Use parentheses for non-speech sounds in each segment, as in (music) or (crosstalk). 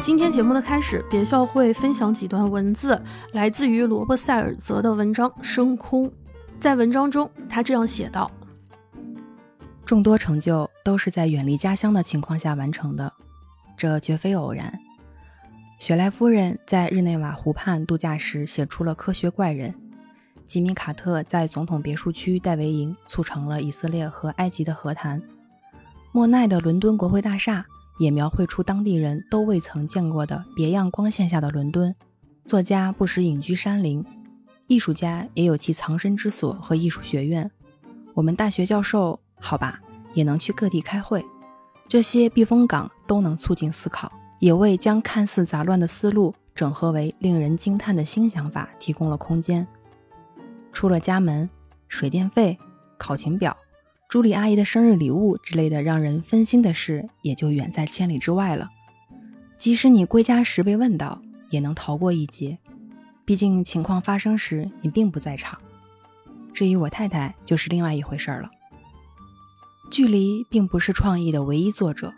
今天节目的开始，别笑会分享几段文字，来自于罗伯塞尔泽的文章《升空》。在文章中，他这样写道：“众多成就都是在远离家乡的情况下完成的，这绝非偶然。”雪莱夫人在日内瓦湖畔度假时写出了《科学怪人》，吉米·卡特在总统别墅区戴维营促成了以色列和埃及的和谈，莫奈的伦敦国会大厦。也描绘出当地人都未曾见过的别样光线下的伦敦。作家不时隐居山林，艺术家也有其藏身之所和艺术学院。我们大学教授，好吧，也能去各地开会。这些避风港都能促进思考，也为将看似杂乱的思路整合为令人惊叹的新想法提供了空间。出了家门，水电费、考勤表。朱莉阿姨的生日礼物之类的让人分心的事，也就远在千里之外了。即使你归家时被问到，也能逃过一劫。毕竟情况发生时你并不在场。至于我太太，就是另外一回事了。距离并不是创意的唯一作者。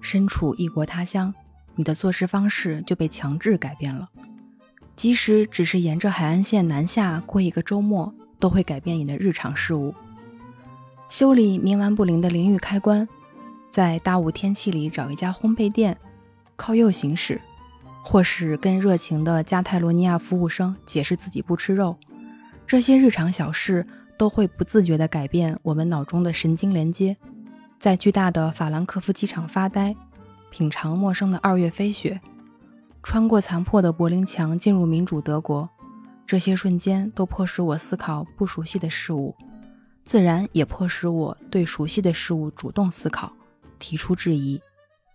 身处异国他乡，你的做事方式就被强制改变了。即使只是沿着海岸线南下过一个周末，都会改变你的日常事务。修理冥顽不灵的淋浴开关，在大雾天气里找一家烘焙店，靠右行驶，或是跟热情的加泰罗尼亚服务生解释自己不吃肉，这些日常小事都会不自觉地改变我们脑中的神经连接。在巨大的法兰克福机场发呆，品尝陌生的二月飞雪，穿过残破的柏林墙进入民主德国，这些瞬间都迫使我思考不熟悉的事物。自然也迫使我对熟悉的事物主动思考，提出质疑。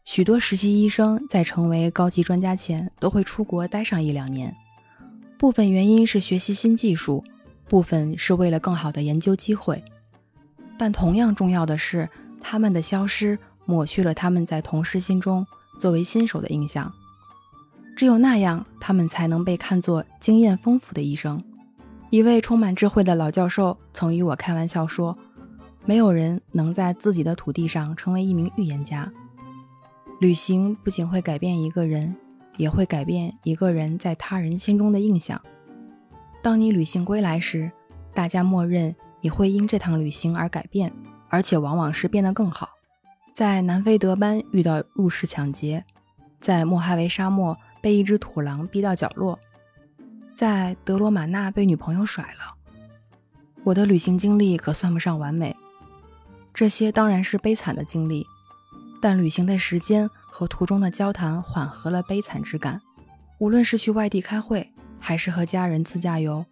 许多实习医生在成为高级专家前都会出国待上一两年，部分原因是学习新技术，部分是为了更好的研究机会。但同样重要的是，他们的消失抹去了他们在同事心中作为新手的印象。只有那样，他们才能被看作经验丰富的医生。一位充满智慧的老教授曾与我开玩笑说：“没有人能在自己的土地上成为一名预言家。旅行不仅会改变一个人，也会改变一个人在他人心中的印象。当你旅行归来时，大家默认你会因这趟旅行而改变，而且往往是变得更好。在南非德班遇到入室抢劫，在莫哈维沙漠被一只土狼逼到角落。”在德罗马纳被女朋友甩了，我的旅行经历可算不上完美，这些当然是悲惨的经历，但旅行的时间和途中的交谈缓和了悲惨之感。无论是去外地开会，还是和家人自驾游，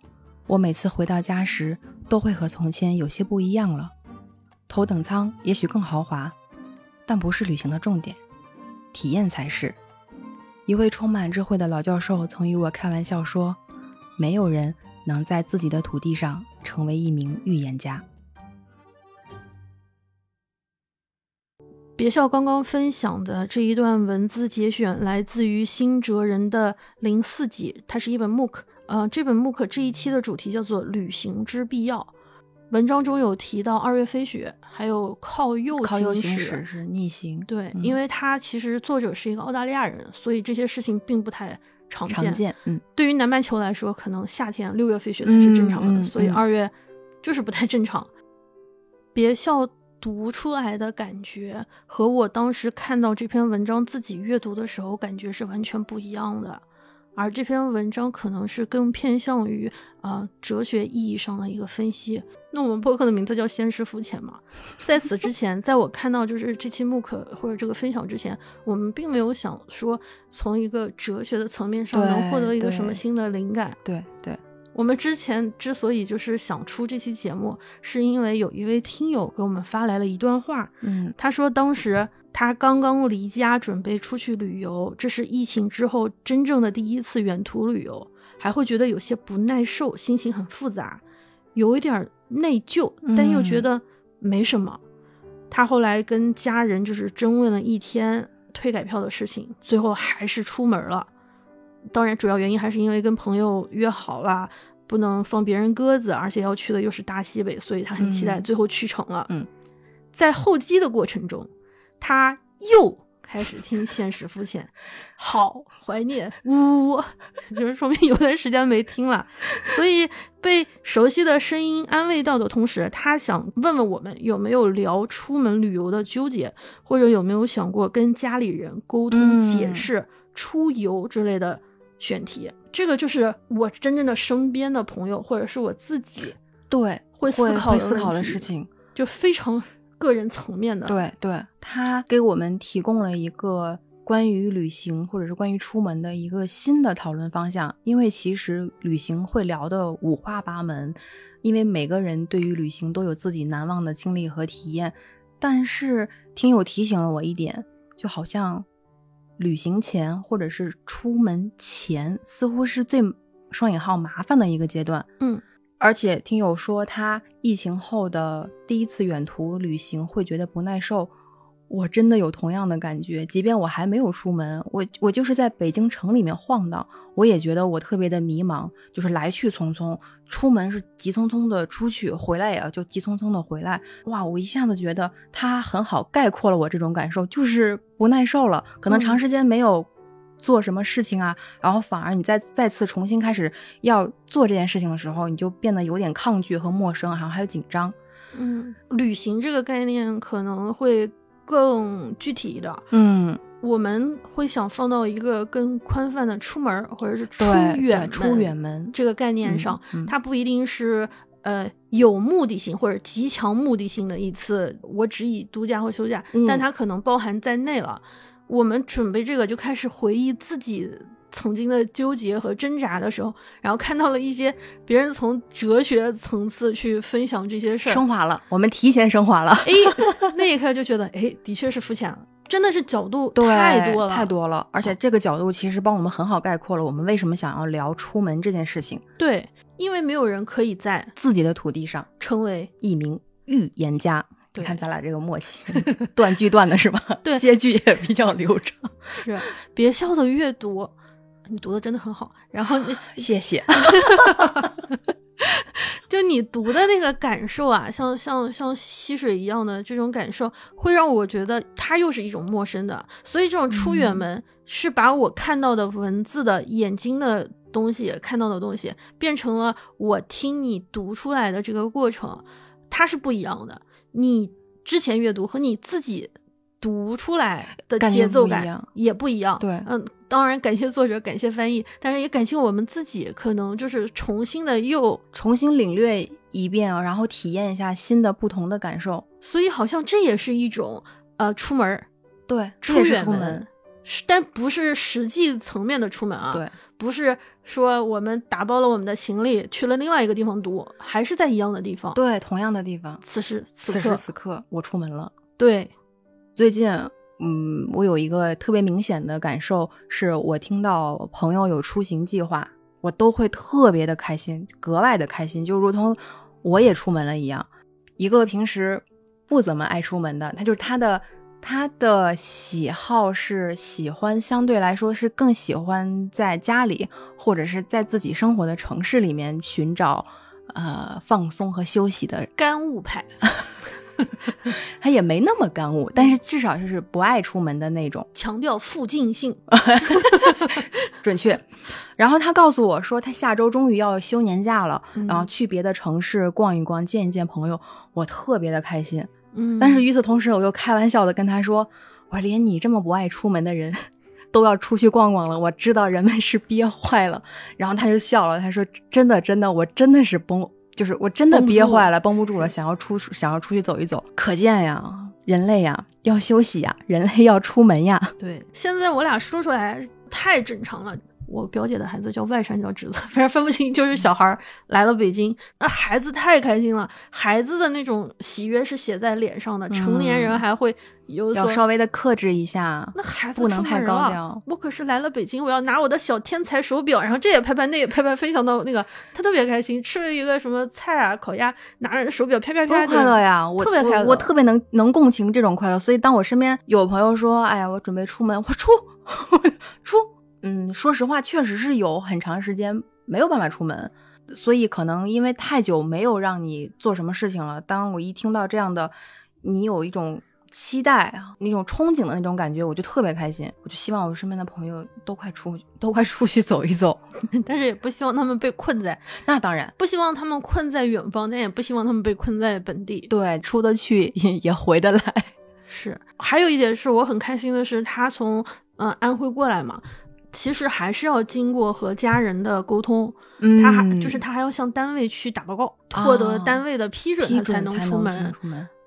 我每次回到家时都会和从前有些不一样了。头等舱也许更豪华，但不是旅行的重点，体验才是。一位充满智慧的老教授曾与我开玩笑说。没有人能在自己的土地上成为一名预言家。别笑刚刚分享的这一段文字节选来自于新哲人的零四集，它是一本 MOOC。呃，这本 MOOC 这一期的主题叫做“旅行之必要”。文章中有提到二月飞雪，还有靠右靠右行驶是逆行。对，因为他其实作者是一个澳大利亚人，所以这些事情并不太。常见，嗯，对于南半球来说，可能夏天六月飞雪才是正常的，所以二月就是不太正常。别笑读出来的感觉和我当时看到这篇文章自己阅读的时候感觉是完全不一样的。而这篇文章可能是更偏向于啊哲学意义上的一个分析。那我们播客的名字叫《现实肤浅》嘛，在此之前，在我看到就是这期木可或者这个分享之前，我们并没有想说从一个哲学的层面上能获得一个什么新的灵感。对对，我们之前之所以就是想出这期节目，是因为有一位听友给我们发来了一段话，嗯，他说当时。他刚刚离家准备出去旅游，这是疫情之后真正的第一次远途旅游，还会觉得有些不耐受，心情很复杂，有一点内疚，但又觉得没什么。他后来跟家人就是争论了一天退改票的事情，最后还是出门了。当然，主要原因还是因为跟朋友约好了，不能放别人鸽子，而且要去的又是大西北，所以他很期待，最后去成了。嗯，在候机的过程中。他又开始听《现实肤浅》，好。怀念，呜，(laughs) 就是说明有段时间没听了，所以被熟悉的声音安慰到的同时，他想问问我们有没有聊出门旅游的纠结，或者有没有想过跟家里人沟通解释出游之类的选题。这个就是我真正的身边的朋友，或者是我自己对会思考思考的事情，就非常。个人层面的，对对，他给我们提供了一个关于旅行或者是关于出门的一个新的讨论方向。因为其实旅行会聊的五花八门，因为每个人对于旅行都有自己难忘的经历和体验。但是听友提醒了我一点，就好像旅行前或者是出门前，似乎是最双引号麻烦的一个阶段。嗯。而且听友说他疫情后的第一次远途旅行会觉得不耐受，我真的有同样的感觉。即便我还没有出门，我我就是在北京城里面晃荡，我也觉得我特别的迷茫，就是来去匆匆，出门是急匆匆的出去，回来也要就急匆匆的回来。哇，我一下子觉得他很好概括了我这种感受，就是不耐受了，可能长时间没有。做什么事情啊？然后反而你再再次重新开始要做这件事情的时候，你就变得有点抗拒和陌生，然后还有紧张。嗯，旅行这个概念可能会更具体一点。嗯，我们会想放到一个更宽泛的出门或者是出远出远门这个概念上，它不一定是呃有目的性或者极强目的性的一次，我只以度假或休假，但它可能包含在内了。我们准备这个就开始回忆自己曾经的纠结和挣扎的时候，然后看到了一些别人从哲学层次去分享这些事儿，升华了，我们提前升华了。哎，那一刻就觉得，哎，的确是肤浅了，真的是角度太多了，太多了。而且这个角度其实帮我们很好概括了我们为什么想要聊出门这件事情。对，因为没有人可以在自己的土地上成为一名预言家。你看咱俩这个默契，断句断的是吧？对，接句也比较流畅。是，别笑的越多，你读的真的很好。然后你谢谢。(laughs) 就你读的那个感受啊，像像像溪水一样的这种感受，会让我觉得它又是一种陌生的。所以这种出远门是把我看到的文字的眼睛的东西看到的东西，变成了我听你读出来的这个过程，它是不一样的。你之前阅读和你自己读出来的节奏感也不一样。对，嗯，当然感谢作者，感谢翻译，但是也感谢我们自己，可能就是重新的又重新领略一遍，然后体验一下新的不同的感受。所以好像这也是一种呃出门，对，出远门。但不是实际层面的出门啊，对，不是说我们打包了我们的行李去了另外一个地方读，还是在一样的地方，对，同样的地方。此时此刻此刻我出门了。对，最近，嗯，我有一个特别明显的感受，是我听到朋友有出行计划，我都会特别的开心，格外的开心，就如同我也出门了一样。一个平时不怎么爱出门的，他就是他的。他的喜好是喜欢，相对来说是更喜欢在家里或者是在自己生活的城市里面寻找，呃，放松和休息的干物派。(laughs) 他也没那么干物，但是至少就是不爱出门的那种，强调附近性，(laughs) (laughs) 准确。然后他告诉我说，他下周终于要休年假了，然后去别的城市逛一逛，见一见朋友，我特别的开心。嗯，但是与此同时，我又开玩笑的跟他说：“我说连你这么不爱出门的人，(laughs) 都要出去逛逛了，我知道人们是憋坏了。”然后他就笑了，他说：“真的，真的，我真的是崩，就是我真的憋坏了，绷不住了，想要出想要出去走一走。可见呀，人类呀要休息呀，人类要出门呀。对，现在我俩说出来太正常了。”我表姐的孩子叫外甥，叫侄子，(laughs) 反正分不清。就是小孩来了北京，那孩子太开心了，孩子的那种喜悦是写在脸上的。成年人还会有要稍微的克制一下，那孩子不能太高调。我可是来了北京，我要拿我的小天才手表，然后这也拍拍，那也拍拍，分享到那个，他特别开心。吃了一个什么菜啊，烤鸭，拿着手表啪啪啪，快乐呀！我特别快乐，我特别能能共情这种快乐。所以当我身边有朋友说，哎呀，我准备出门，我出 (laughs) 出。嗯，说实话，确实是有很长时间没有办法出门，所以可能因为太久没有让你做什么事情了。当我一听到这样的，你有一种期待啊，那种憧憬的那种感觉，我就特别开心。我就希望我身边的朋友都快出，都快出去走一走。(laughs) 但是也不希望他们被困在，(laughs) 那当然不希望他们困在远方，但也不希望他们被困在本地。对，出得去也也回得来。(laughs) 是，还有一点是我很开心的是，他从嗯安徽过来嘛。其实还是要经过和家人的沟通，他还就是他还要向单位去打报告，获得单位的批准，他才能出门。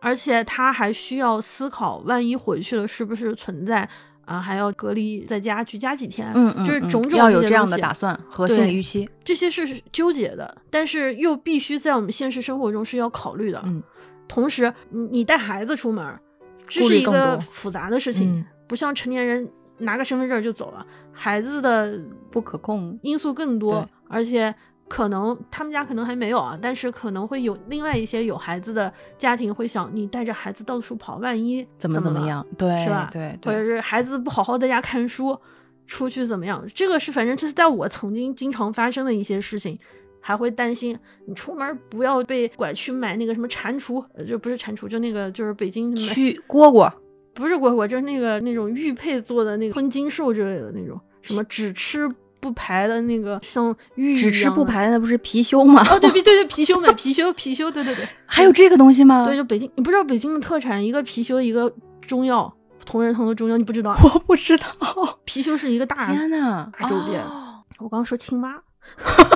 而且他还需要思考，万一回去了是不是存在啊，还要隔离在家居家几天？嗯嗯，就是种种要有这样的打算和心理预期，这些是纠结的，但是又必须在我们现实生活中是要考虑的。嗯，同时你你带孩子出门，这是一个复杂的事情，不像成年人。拿个身份证就走了，孩子的不可控因素更多，而且可能他们家可能还没有啊，但是可能会有另外一些有孩子的家庭会想，你带着孩子到处跑，万一怎么怎么样，对，是吧？对，或者是孩子不好好在家看书，出去怎么样？这个是反正这是在我曾经经常发生的一些事情，还会担心你出门不要被拐去买那个什么蟾蜍，就不是蟾蜍，就那个就是北京什么去蝈蝈。不是蝈蝈，就是那个那种玉佩做的那个吞金兽之类的那种，什么只吃不排的那个像玉只吃不排的那不是貔貅吗？哦，对对对对，貔貅们，貔貅 (laughs) 貔貅，对对对，还有这个东西吗？对，就北京，你不知道北京的特产一个貔貅，一个中药同仁堂的中药，你不知道？(laughs) 我不知道，貔貅是一个大天呐，大周边。我刚刚说青蛙，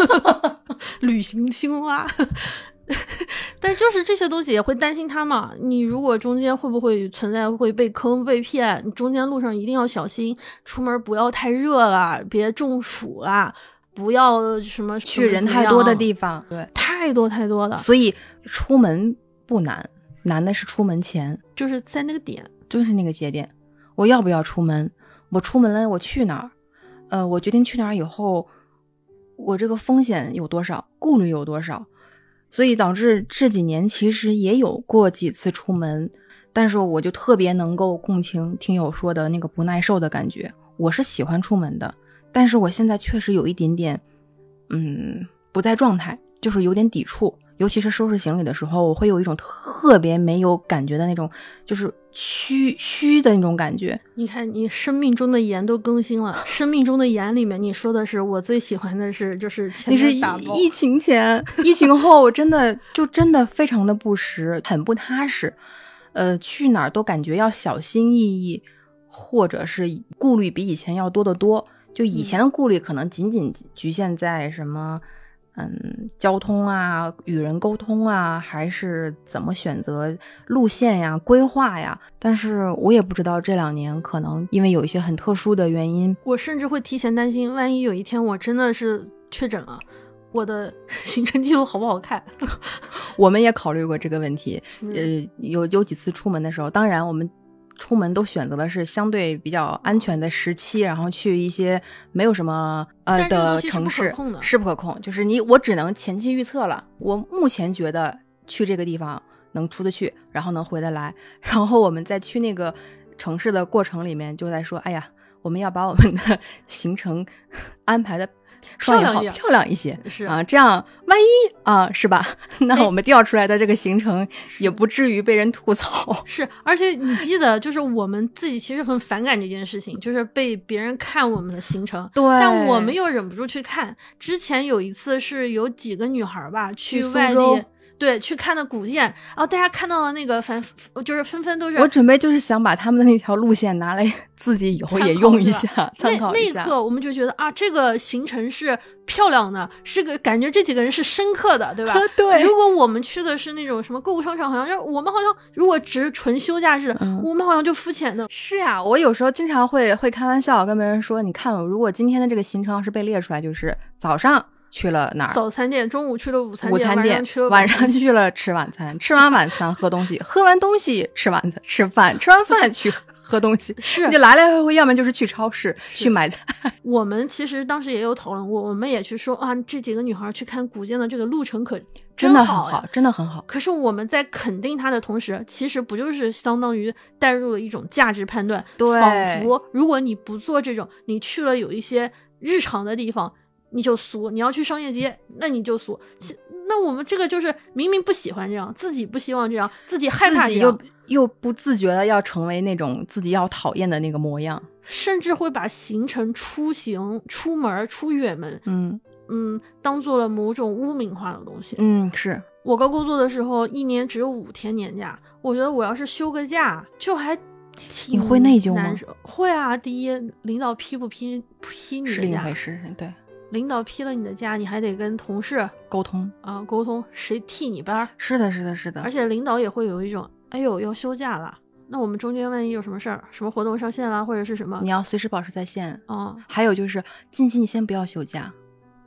(laughs) 旅行青蛙。但就是这些东西也会担心他嘛？你如果中间会不会存在会被坑被骗？你中间路上一定要小心，出门不要太热了，别中暑啊！不要什么去人太多的地方，对，太多太多了。所以出门不难，难的是出门前，就是在那个点，就是那个节点，我要不要出门？我出门了，我去哪儿？呃，我决定去哪儿以后，我这个风险有多少？顾虑有多少？所以导致这几年其实也有过几次出门，但是我就特别能够共情听友说的那个不耐受的感觉。我是喜欢出门的，但是我现在确实有一点点，嗯，不在状态，就是有点抵触。尤其是收拾行李的时候，我会有一种特别没有感觉的那种，就是虚虚的那种感觉。你看，你生命中的盐都更新了。生命中的盐里面，你说的是我最喜欢的是，就是你是疫情前，(laughs) 疫情后真的就真的非常的不实，很不踏实。呃，去哪儿都感觉要小心翼翼，或者是顾虑比以前要多得多。就以前的顾虑可能仅仅局限在什么。嗯，交通啊，与人沟通啊，还是怎么选择路线呀、规划呀？但是我也不知道这两年可能因为有一些很特殊的原因，我甚至会提前担心，万一有一天我真的是确诊了，我的 (laughs) 行程记录好不好看？(laughs) 我们也考虑过这个问题，呃，有有几次出门的时候，当然我们。出门都选择的是相对比较安全的时期，然后去一些没有什么呃的城市，是不可控。就是你我只能前期预测了，我目前觉得去这个地方能出得去，然后能回得来。然后我们在去那个城市的过程里面，就在说，哎呀，我们要把我们的 (laughs) 行程 (laughs) 安排的。漂亮漂亮一些是啊，这样万一啊，是吧？(laughs) 那我们调出来的这个行程也不至于被人吐槽。(laughs) 是，而且你记得，就是我们自己其实很反感这件事情，就是被别人看我们的行程。对，但我们又忍不住去看。之前有一次是有几个女孩吧去外地。对，去看的古建，然后大家看到了那个，反就是纷纷都是。我准备就是想把他们的那条路线拿来自己以后也用 (laughs) 一下，参考一下。那那一刻，我们就觉得啊，这个行程是漂亮的，是个感觉这几个人是深刻的，对吧？(laughs) 对。如果我们去的是那种什么购物商场，好像就我们好像如果只是纯休假日，我们好像就肤浅的。是呀，我有时候经常会会开玩笑跟别人说，你看，如果今天的这个行程要是被列出来，就是早上。去了哪儿？早餐店，中午去了午餐店，晚上去了吃晚餐，吃完晚餐喝东西，喝完东西吃晚餐吃饭，吃完饭去喝东西，是你来来回回，要么就是去超市去买菜。(laughs) 我们其实当时也有讨论过，我们也去说啊，这几个女孩去看古建的这个路程可真的很好，真的很好。可是我们在肯定她的同时，其实不就是相当于带入了一种价值判断？对，仿佛如果你不做这种，你去了有一些日常的地方。你就俗，你要去商业街，那你就俗。那我们这个就是明明不喜欢这样，自己不希望这样，自己害怕这样，又又不自觉的要成为那种自己要讨厌的那个模样，甚至会把行程、出行、出门、出远门，嗯嗯，当做了某种污名化的东西。嗯，是我刚工作的时候，一年只有五天年假，我觉得我要是休个假，就还挺你会内疚吗会啊，第一，领导批不批批你是另一？回事，对，领导批了你的假，你还得跟同事沟通，啊、沟通谁替你班儿，是的，是的，是的。而，且领导也会有一种，哎呦要休假了，那我们中间万一有什么事儿，什么活动上线啦，或者是什么你，要随时保持在线。啊、还有就是，近期你先不要休假，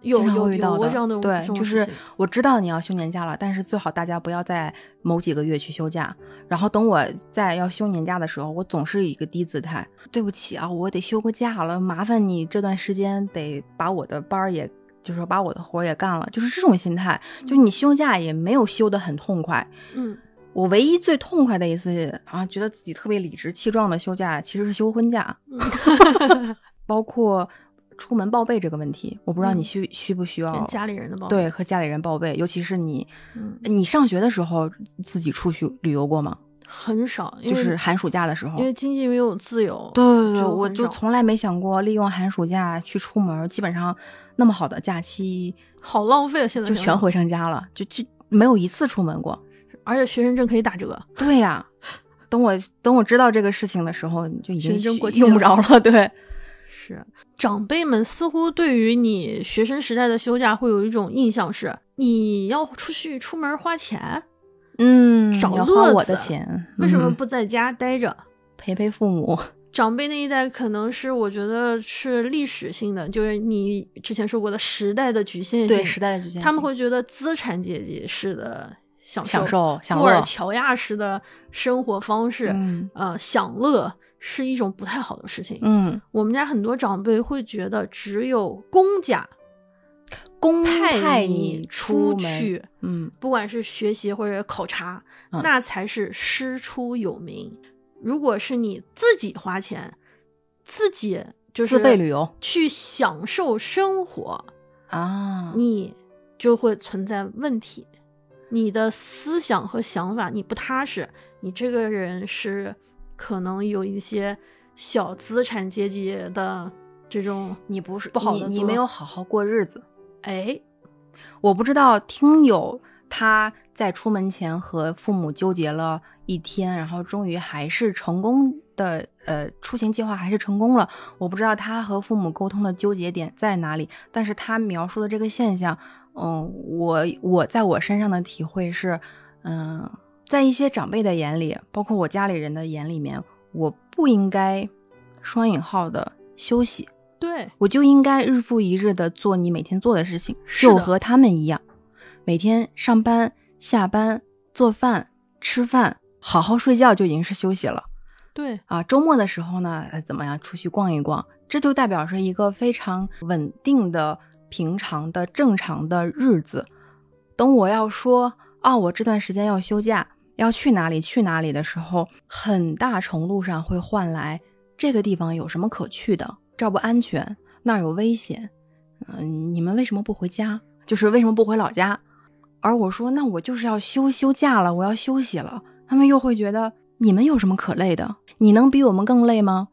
有经常有会遇到的对就是我知道你要休年假了，但是最好大家不要在某几个月去休假。然后等我在要休年假的时候，我总是一个低姿态，对不起啊，我得休个假了，麻烦你这段时间得把我的班儿也，就是说把我的活儿也干了，就是这种心态。就是你休假也没有休得很痛快。嗯，我唯一最痛快的一次啊，觉得自己特别理直气壮的休假，其实是休婚假，嗯 (laughs) (laughs) 包括出门报备这个问题，我不知道你嗯需、需不需要家里人的报对，和家里人报备，尤其是你，嗯你上学的时候自己出去旅游过吗？很少，就是寒暑假的时候。因为经济没有自由，对对对，就我就从来没想过利用寒暑假去出门，基本上那么好的假期好浪费啊！现在就全回上家了，就就没有一次出门过。而且学生证可以打折，对呀、等我等我知道这个事情的时候，就已经用不着了。对，是长辈们似乎对于你学生时代的休假会有一种印象是，你要出去出门花钱，嗯，找要花乐我的子钱，为什么嗯不在家待着？陪陪父母？(laughs) 长辈那一代可能是我觉得是历史性的，就是你之前说过的时代的局限性，对时代的局限性，他们会觉得资产阶级式的享享受享布尔乐，乔亚式的生活方式，嗯呃，享乐是一种不太好的事情。嗯，我们家很多长辈会觉得，只有公家公派派你出，去，嗯不管是学习或者考察，嗯那才是师出有名。如果是你自己花钱，自己就是自费旅游去享受生活，啊，你就会存在问题。你的思想和想法你不踏实，你这个人是可能有一些小资产阶级的这种，你不是不好你没有好好过日子。哎，我不知道听友他在出门前和父母纠结了一天，然后终于还是成功的，呃，出行计划还是成功了。我不知道他和父母沟通的纠结点在哪里，但是他描述的这个现象，嗯，我我在我身上的体会是，嗯，在一些长辈的眼里，包括我家里人的眼里面，我不应该双引号的休息。对，我就应该日复一日的做你每天做的事情，就和他们一样，每天上班、下班、做饭、吃饭，好好睡觉就已经是休息了对，啊。周末的时候呢，呃怎么样出去逛一逛，这就代表是一个非常稳定的、平常的、正常的日子。等我要说啊，我这段时间要休假，要去哪里去哪里的时候，很大程度上会换来这个地方有什么可去的，这儿不安全，那儿有危险，嗯、你们为什么不回家？就是为什么不回老家？而我说，那我就是要休休假了，我要休息了。他们又会觉得你们有什么可累的？你能比我们更累吗？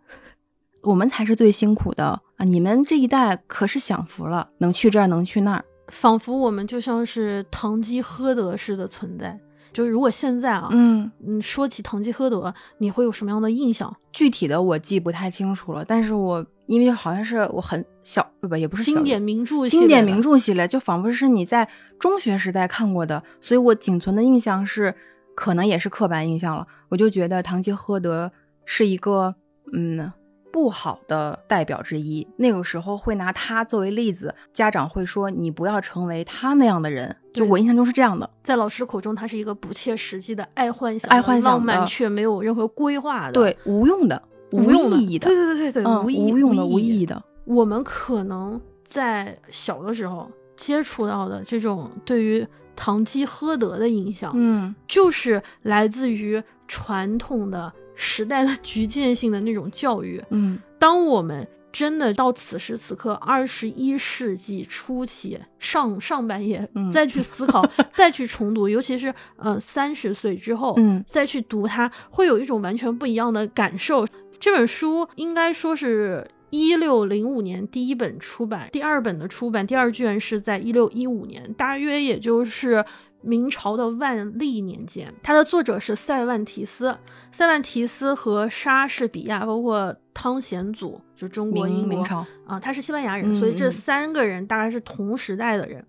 我们才是最辛苦的啊！你们这一代可是享福了，能去这儿，能去那儿。仿佛我们就像是堂吉诃德似的存在。就是如果现在啊，嗯，嗯，说起堂吉诃德，你会有什么样的印象？具体的我记不太清楚了，但是我因为好像是我很小，不也不是小经典名著经典名著系列，就仿佛是你在中学时代看过的，所以我仅存的印象是，可能也是刻板印象了。我就觉得堂吉诃德是一个嗯不好的代表之一，那个时候会拿他作为例子，家长会说你不要成为他那样的人。就我印象中是这样的，在老师口中，他是一个不切实际的爱幻想、爱幻想浪漫却没有任何规划的，对，无用的、无，意义的，对对对对对，嗯，无意无用的、无无意义的。我们可能在小的时候接触到的这种对于堂吉诃德的影响，嗯就是来自于传统的时代的 (laughs) 局限性的那种教育。嗯当我们真的到此时此刻，二十一世纪初期上上半叶，再去思考，(laughs) 再去重读，尤其是呃三十岁之后，嗯，再去读它，会有一种完全不一样的感受。这本书应该说是一六零五年第一本出版，第二本的出版，第二卷是在一六一五年，大约也就是。明朝的万历年间，它的作者是塞万提斯。塞万提斯和莎士比亚，包括汤显祖，就中国英明朝啊，他是西班牙人，所以这三个人大概是同时代的人。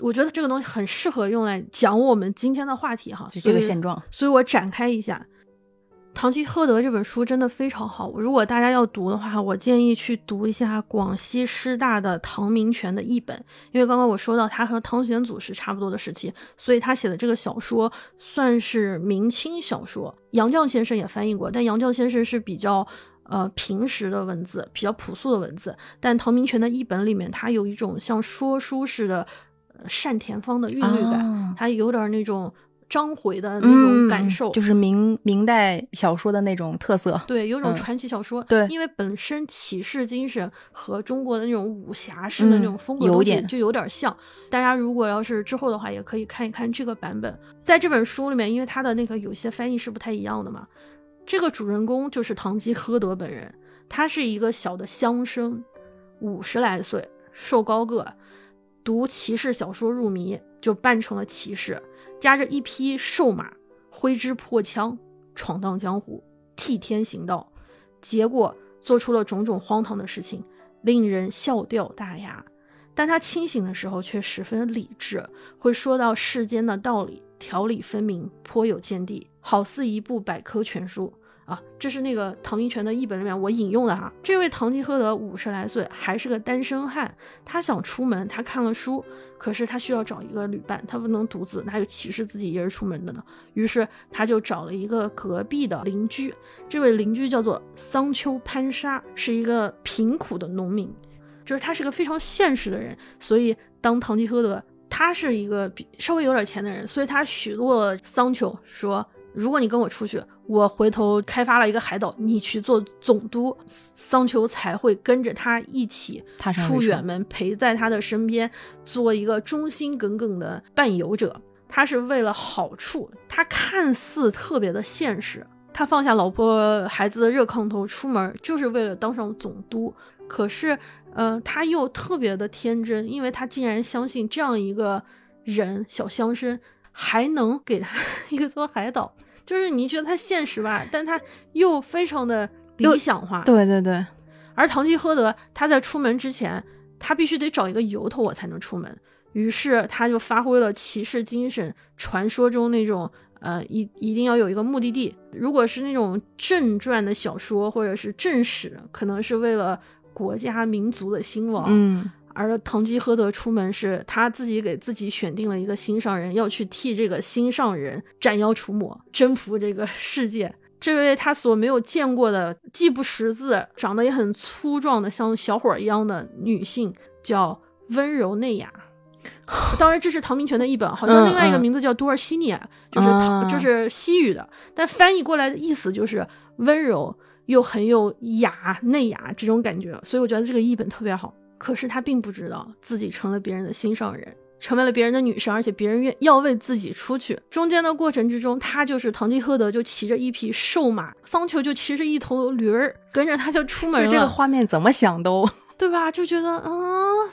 我觉得这个东西很适合用来讲我们今天的话题哈，就这个现状，所以我展开一下。《堂吉诃德》这本书真的非常好，如果大家要读的话，我建议去读一下广西师大的唐明泉的译本，因为刚刚我说到他和汤显祖是差不多的时期，所以他写的这个小说算是明清小说。杨绛先生也翻译过，但杨绛先生是比较呃平实的文字，比较朴素的文字，但唐明泉的译本里面，他有一种像说书似的单田芳的韵律感，他有点那种。章回的那种感受，就是明明代小说的那种特色。对，有种传奇小说。对，因为本身骑士精神和中国的那种武侠式的那种风格有点就有点像。大家如果要是之后的话，也可以看一看这个版本。在这本书里面，因为它的那个有些翻译是不太一样的嘛。这个主人公就是堂吉诃德本人，他是一个小的乡绅，五十来岁，瘦高个，读骑士小说入迷，就扮成了骑士。夹着一匹瘦马，挥之破枪，闯荡江湖，替天行道，结果做出了种种荒唐的事情，令人笑掉大牙。但他清醒的时候却十分理智，会说到世间的道理，条理分明，颇有见地，好似一部百科全书。啊，这是那个唐明泉的译本里面我引用的哈。这位唐吉诃德五十来岁，还是个单身汉。他想出门，他看了书，可是他需要找一个旅伴，他不能独自，哪有骑士自己一人出门的呢？于是他就找了一个隔壁的邻居。这位邻居叫做桑丘潘沙，是一个贫苦的农民，就是他是个非常现实的人。所以当唐吉诃德，他是一个比稍微有点钱的人，所以他许诺桑丘说。如果你跟我出去，我回头开发了一个海岛，你去做总督，桑丘才会跟着他一起出远门，陪在他的身边，做一个忠心耿耿的伴游者。他是为了好处，他看似特别的现实，他放下老婆孩子的热炕头出门，就是为了当上总督。可是，呃，他又特别的天真，因为他竟然相信这样一个人，小乡绅还能给他 (laughs) 一座海岛。就是你觉得他现实吧，但他又非常的理想化。对对对，而堂吉诃德他在出门之前，他必须得找一个由头，我才能出门。于是他就发挥了骑士精神，传说中那种呃一一定要有一个目的地。如果是那种正传的小说或者是正史，可能是为了国家民族的兴亡。嗯。而堂吉诃德出门是他自己给自己选定了一个心上人，要去替这个心上人斩妖除魔，征服这个世界。这位他所没有见过的，既不识字，长得也很粗壮的，像小伙一样的女性，叫温柔内雅。(laughs) 当然，这是唐明泉的译本，好像另外一个名字叫多尔西尼亚，就是就是西语的，但翻译过来的意思就是温柔又很有雅内雅这种感觉，所以我觉得这个译本特别好。可是他并不知道自己成了别人的心上人，成为了别人的女神，而且别人愿要为自己出去。中间的过程之中，他就是堂吉诃德，就骑着一匹瘦马，桑丘就骑着一头驴儿，跟着他就出门了。这个画面怎么想都对吧？就觉得啊，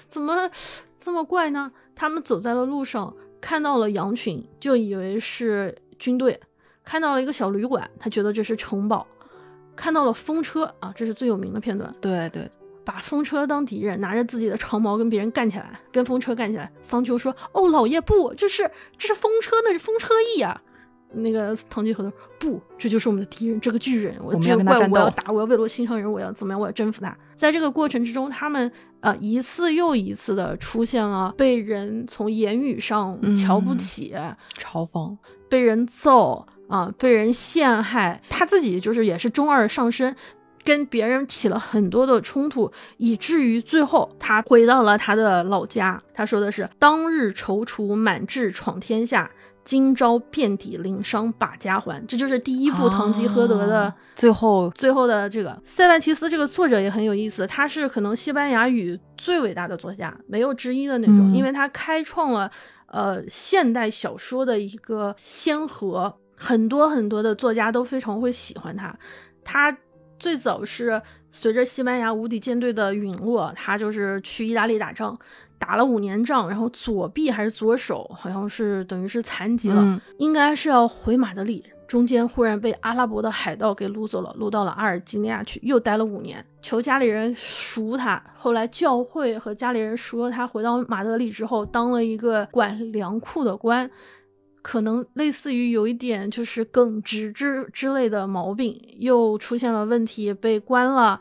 怎么这么怪呢？他们走在了路上，看到了羊群，就以为是军队；看到了一个小旅馆，他觉得这是城堡；看到了风车啊，这是最有名的片段。对对。把风车当敌人，拿着自己的长矛跟别人干起来，跟风车干起来。桑丘说：“哦，老爷不，这是这是风车，那是风车翼啊。”那个唐吉诃德不，这就是我们的敌人，这个巨人，我要跟他战斗，我要打，我要为了心上人，我要怎么样，我要征服他。在这个过程之中，他们呃一次又一次的出现了被人从言语上瞧不起、嘲讽，被人揍啊，被人陷害。他自己就是也是中二上身。跟别人起了很多的冲突，以至于最后他回到了他的老家。他说的是：“当日踌躇满志闯天下，今朝遍体鳞伤把家还，这就是第一部《堂吉诃德》的最后最后的这个塞万提斯这个作者也很有意思，他是可能西班牙语最伟大的作家，没有之一的那种，因为他开创了呃现代小说的一个先河，很多很多的作家都非常会喜欢他。他最早是随着西班牙无敌舰队的陨落，他就是去意大利打仗。打了五年仗，然后左臂还是左手，好像是等于是残疾了，应该是要回马德里。中间忽然被阿拉伯的海盗给掳走了，掳到了阿尔及利亚去，又待了五年，求家里人赎他。后来教会和家里人赎了他，回到马德里之后，当了一个管粮库的官，可能类似于有一点就是耿直之之类的毛病，又出现了问题，被关了。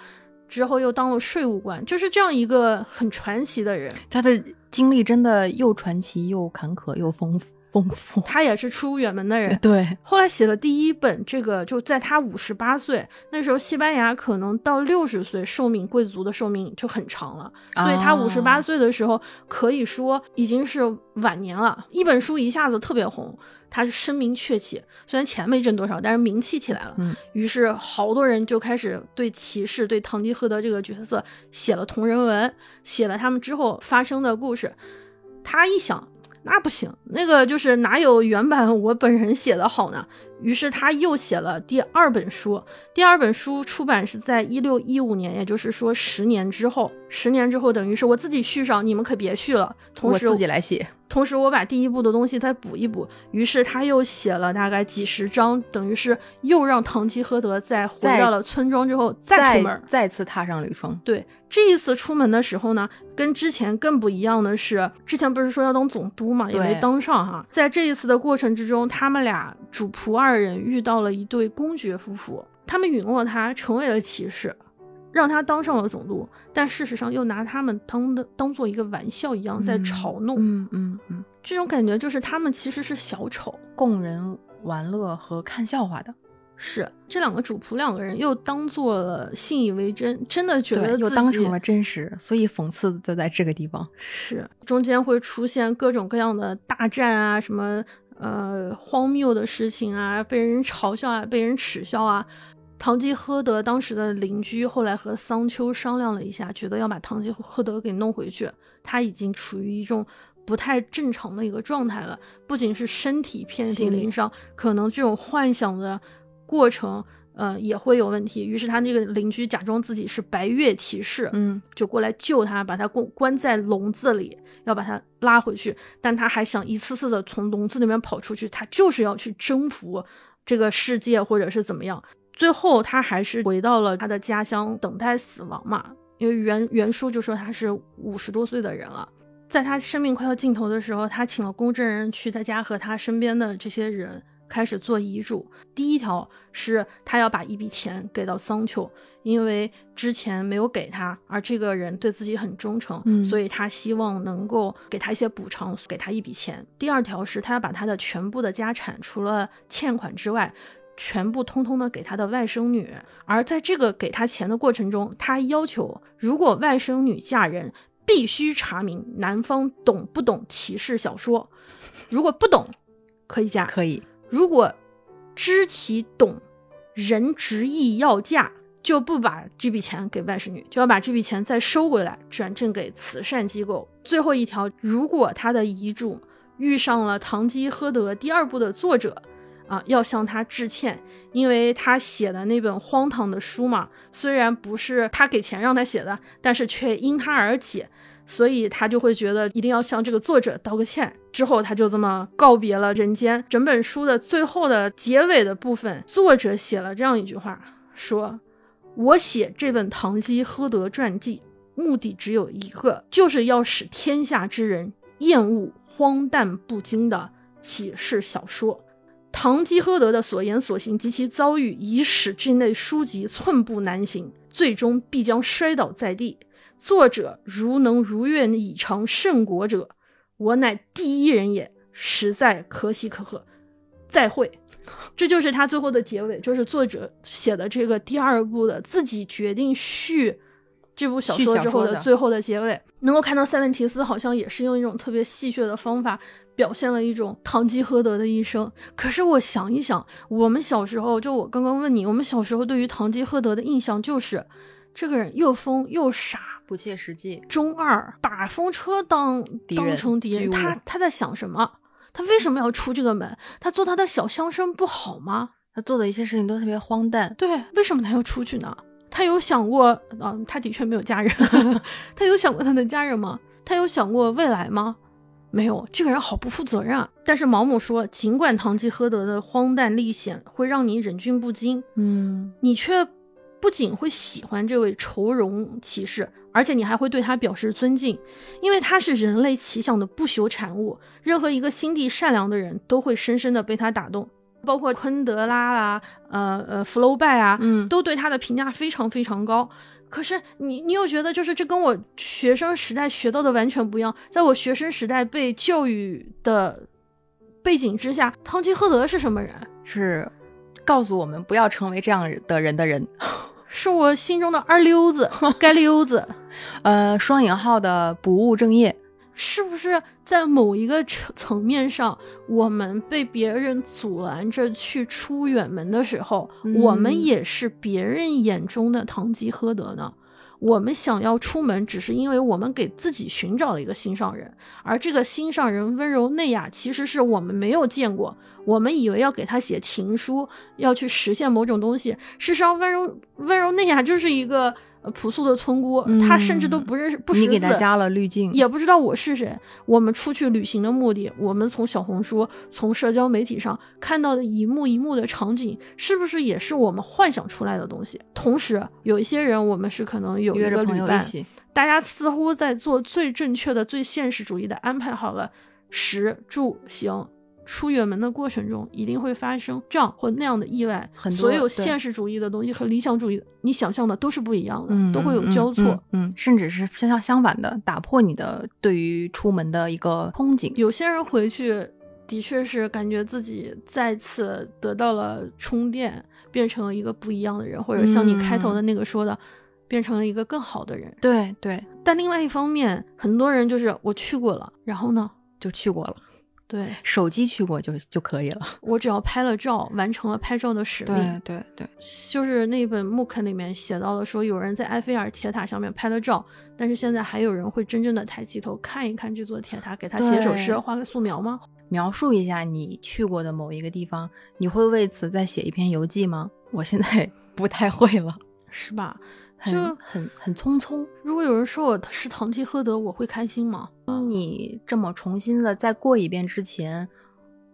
之后又当了税务官，就是这样一个很传奇的人。他的经历真的又传奇又坎坷又丰富。丰富。他也是出远门的人。对，后来写了第一本这个，就在他五十八岁那时候，西班牙可能到六十岁寿命，贵族的寿命就很长了。所以他五十八岁的时候，可以说已经是晚年了。一本书一下子特别红。他是声名鹊起，虽然钱没挣多少，但是名气起来了。嗯，于是好多人就开始对骑士、对堂吉诃德这个角色写了同人文，写了他们之后发生的故事。他一想，那不行，那个就是哪有原版我本人写的好呢？于是他又写了第二本书，第二本书出版是在一六一五年，也就是说十年之后。十年之后，等于是我自己续上，你们可别续了。同时我自己来写。同时我把第一部的东西再补一补。于是他又写了大概几十章，等于是又让堂吉诃德在回到了村庄之后再出门，再次踏上旅程。对，这一次出门的时候呢，跟之前更不一样的是，之前不是说要当总督嘛，也没当上哈。在这一次的过程之中，他们俩主仆二。人遇到了一对公爵夫妇，他们允诺他成为了骑士，让他当上了总督，但事实上又拿他们当的当做一个玩笑一样在嘲弄。嗯嗯嗯，这种感觉就是他们其实是小丑，供人玩乐和看笑话的。是这两个主仆两个人又当做了信以为真，真的觉得又当成了真实，所以讽刺就在这个地方。是中间会出现各种各样的大战啊，什么。呃，荒谬的事情啊，被人嘲笑啊，被人耻笑啊。堂吉诃德当时的邻居后来和桑丘商量了一下，觉得要把堂吉诃德给弄回去。他已经处于一种不太正常的一个状态了，不仅是身体遍体鳞伤，可能这种幻想的过程。呃，也会有问题。于是他那个邻居假装自己是白月骑士，嗯，就过来救他，把他关关在笼子里，要把他拉回去。但他还想一次次的从笼子里面跑出去，他就是要去征服这个世界，或者是怎么样。最后他还是回到了他的家乡，等待死亡嘛。因为原原书就说他是五十多岁的人了，在他生命快要尽头的时候，他请了公证人去他家和他身边的这些人。开始做遗嘱，第一条是他要把一笔钱给到桑丘，因为之前没有给他，而这个人对自己很忠诚，所以他希望能够给他一些补偿，给他一笔钱。第二条是他要把他的全部的家产，除了欠款之外，全部通通的给他的外甥女。而在这个给他钱的过程中，他要求如果外甥女嫁人，必须查明男方懂不懂骑士小说，如果不懂，可以嫁，可以。如果知其懂，人执意要嫁，就不把这笔钱给外甥女，就要把这笔钱再收回来，转赠给慈善机构。最后一条，如果他的遗嘱遇上了《堂吉诃德》第二部的作者，啊，要向他致歉，因为他写的那本荒唐的书嘛，虽然不是他给钱让他写的，但是却因他而起。所以他就会觉得一定要向这个作者道个歉。之后他就这么告别了人间。整本书的最后的结尾的部分，作者写了这样一句话：说我写这本《堂吉诃德传记》，目的只有一个，就是要使天下之人厌恶荒诞不经的启示小说。堂吉诃德的所言所行及其遭遇，已使这类书籍寸步难行，最终必将摔倒在地。作者如能如愿以偿圣国者，我乃第一人也，实在可喜可贺。再会，这就是他最后的结尾，就是作者写的这个第二部的自己决定续这部小说之后的最后的结尾，能够看到塞万提斯好像也是用一种特别戏谑的方法表现了一种堂吉诃德的一生。可是我想一想，我们小时候，就我刚刚问你，我们小时候对于堂吉诃德的印象就是这个人又疯又傻，不切实际，中二，把风车当当成敌人，他他在想什么？他为什么要出这个门？他做他的小乡绅不好吗？他做的一些事情都特别荒诞。对，为什么他要出去呢？他有想过，嗯，他的确没有家人。(laughs) 他有想过他的家人吗？他有想过未来吗？没有。这个人好不负责任啊！但是毛姆说，尽管堂吉诃德的荒诞历险会让你忍俊不禁，嗯，你却不仅会喜欢这位愁容骑士，而且你还会对他表示尊敬，因为他是人类奇想的不朽产物。任何一个心地善良的人都会深深的被他打动。包括昆德拉啦，呃呃，福楼拜啊，嗯，都对他的评价非常非常高。可是你你又觉得，就是这跟我学生时代学到的完全不一样。在我学生时代被教育的背景之下，汤吉诃德是什么人？是告诉我们不要成为这样的人的人，(laughs) 是我心中的二溜子、该溜子，(laughs) 呃，双引号的不务正业。是不是在某一个层层面上，我们被别人阻拦着去出远门的时候，我们也是别人眼中的堂吉诃德呢？我们想要出门，只是因为我们给自己寻找了一个心上人，而这个心上人温柔内雅，其实是我们没有见过。我们以为要给他写情书，要去实现某种东西，事实上，温柔温柔内雅就是一个。朴素的村姑，他甚至都不认识，不识字，你给他加了滤镜，也不知道我是谁。我们出去旅行的目的，我们从小红书、从社交媒体上看到的一幕一幕的场景，是不是也是我们幻想出来的东西？同时，有一些人，我们是可能有一个旅伴，大家似乎在做最正确的、最现实主义的安排好了食住行。出远门的过程中，一定会发生这样或那样的意外。所有现实主义的东西和理想主义，你想象的都是不一样的，都会有交错。嗯，甚至是相相反的，打破你的对于出门的一个憧憬。有些人回去，的确是感觉自己再次得到了充电，变成了一个不一样的人，或者像你开头的那个说的，变成了一个更好的人。对对。但另外一方面，很多人就是我去过了，然后呢，就去过了。对，手机去过就就可以了。(laughs) 我只要拍了照，完成了拍照的使命。对对对，就是那本 MOOC 里面写到了，说有人在埃菲尔铁塔上面拍了照，但是现在还有人会真正的抬起头看一看这座铁塔，给他写首诗，画个素描吗？描述一下你去过的某一个地方，你会为此再写一篇游记吗？我现在不太会了，是吧？就很很匆匆。如果有人说我是堂吉诃德，我会开心吗？你这么重新的再过一遍之前，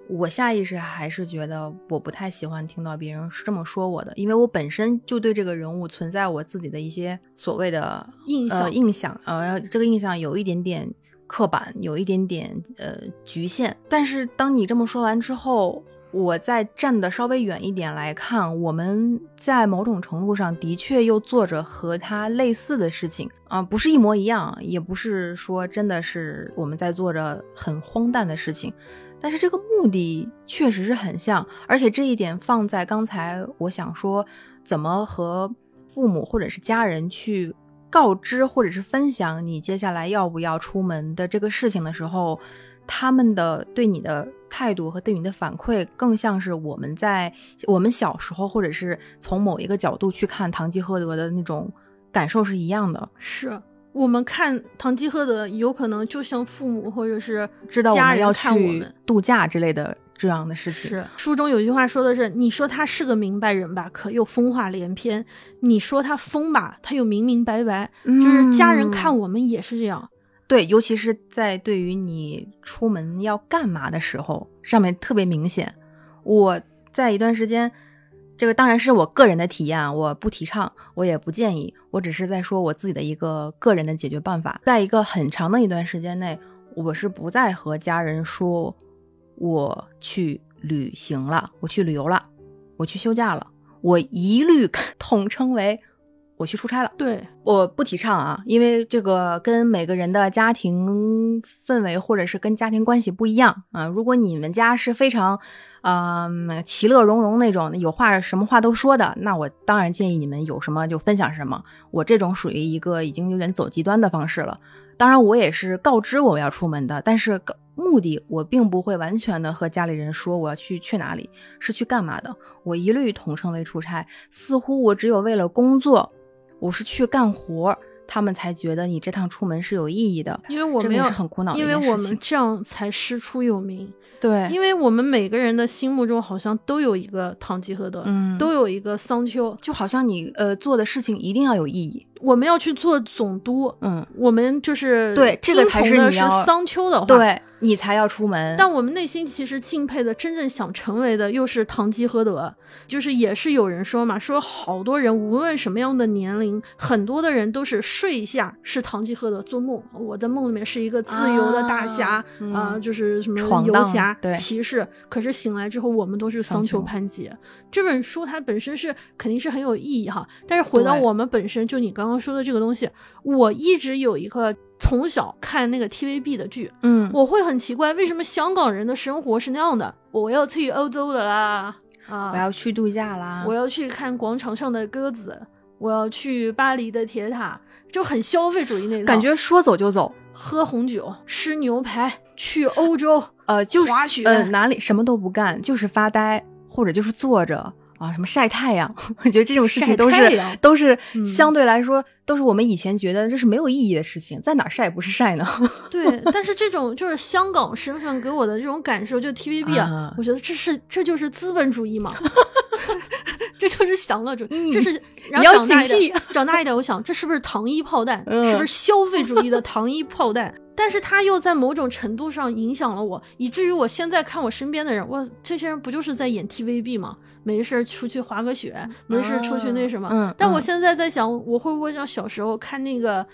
我下意识还是觉得我不太喜欢听到别人是这么说我的，因为我本身就对这个人物存在我自己的一些所谓的印象印象，呃，这个印象有一点点刻板，有一点点呃局限。但是当你这么说完之后。我在站的稍微远一点来看，我们在某种程度上的确又做着和他类似的事情啊，不是一模一样，也不是说真的是我们在做着很荒诞的事情，但是这个目的确实是很像，而且这一点放在刚才我想说怎么和父母或者是家人去告知或者是分享你接下来要不要出门的这个事情的时候。他们的对你的态度和对你的反馈，更像是我们在我们小时候，或者是从某一个角度去看堂吉诃德的那种感受是一样的。是我们看堂吉诃德，有可能就像父母或者是知道我们要去度假之类的这样的事情。是书中有句话说的是：“你说他是个明白人吧，可又风话连篇；你说他疯吧，他又明明白白。”就是家人看我们也是这样。对，尤其是在对于你出门要干嘛的时候，上面特别明显。我在一段时间，这个当然是我个人的体验，我不提倡，我也不建议，我只是在说我自己的一个个人的解决办法。在一个很长的一段时间内，我是不再和家人说我去旅行了，我去旅游了，我去休假了，我一律 (laughs) 统称为我去出差了。对，我不提倡啊，因为这个跟每个人的家庭氛围或者是跟家庭关系不一样啊。如果你们家是非常，嗯，其乐融融那种，有话什么话都说的，那我当然建议你们有什么就分享什么。我这种属于一个已经有点走极端的方式了。当然，我也是告知我要出门的，但是目的我并不会完全的和家里人说我要去去哪里，是去干嘛的。我一律统称为出差，似乎我只有为了工作，我是去干活，他们才觉得你这趟出门是有意义的。因为我们是很苦恼的因为我们这样才师出有名。对，因为我们每个人的心目中好像都有一个堂吉诃德，嗯，都有一个桑丘，就好像你呃做的事情一定要有意义。我们要去做总督，嗯，我们就是对这个才是你要桑丘的话，对你才要出门。但我们内心其实敬佩的，真正想成为的又是唐吉诃德，就是也是有人说嘛，说好多人无论什么样的年龄，很多的人都是睡下是唐吉诃德做梦，我在梦里面是一个自由的大侠啊，就是什么游侠、骑士，可是醒来之后我们都是桑丘潘杰。这本书它本身是肯定是很有意义哈，但是回到我们本身，就你刚。刚刚说的这个东西，我一直有一个从小看那个 TVB 的剧，嗯，我会很奇怪，为什么香港人的生活是那样的？我要去欧洲的啦，啊，我要去度假啦，我要去看广场上的鸽子，我要去巴黎的铁塔，就很消费主义那种感觉，说走就走，喝红酒，吃牛排，去欧洲，呃，就是滑雪，呃，哪里什么都不干，就是发呆，或者就是坐着。啊，什么晒太阳？(laughs) 我觉得这种事情都是都是相对来说都是我们以前觉得这是没有意义的事情，在哪晒不是晒呢？对，(laughs) 但是这种就是香港身份给我的这种感受，就 TVB 啊，我觉得这是这就是资本主义嘛，(laughs) 这就是享乐主义，这是你要警惕。长大一点，我想这是不是糖衣炮弹？是不是消费主义的糖衣炮弹？但是他又在某种程度上影响了我，以至于我现在看我身边的人，哇，这些人不就是在演 TVB 吗？没事出去滑个雪，没事出去那什么。嗯，但我现在在想，我会不会像小时候看那个，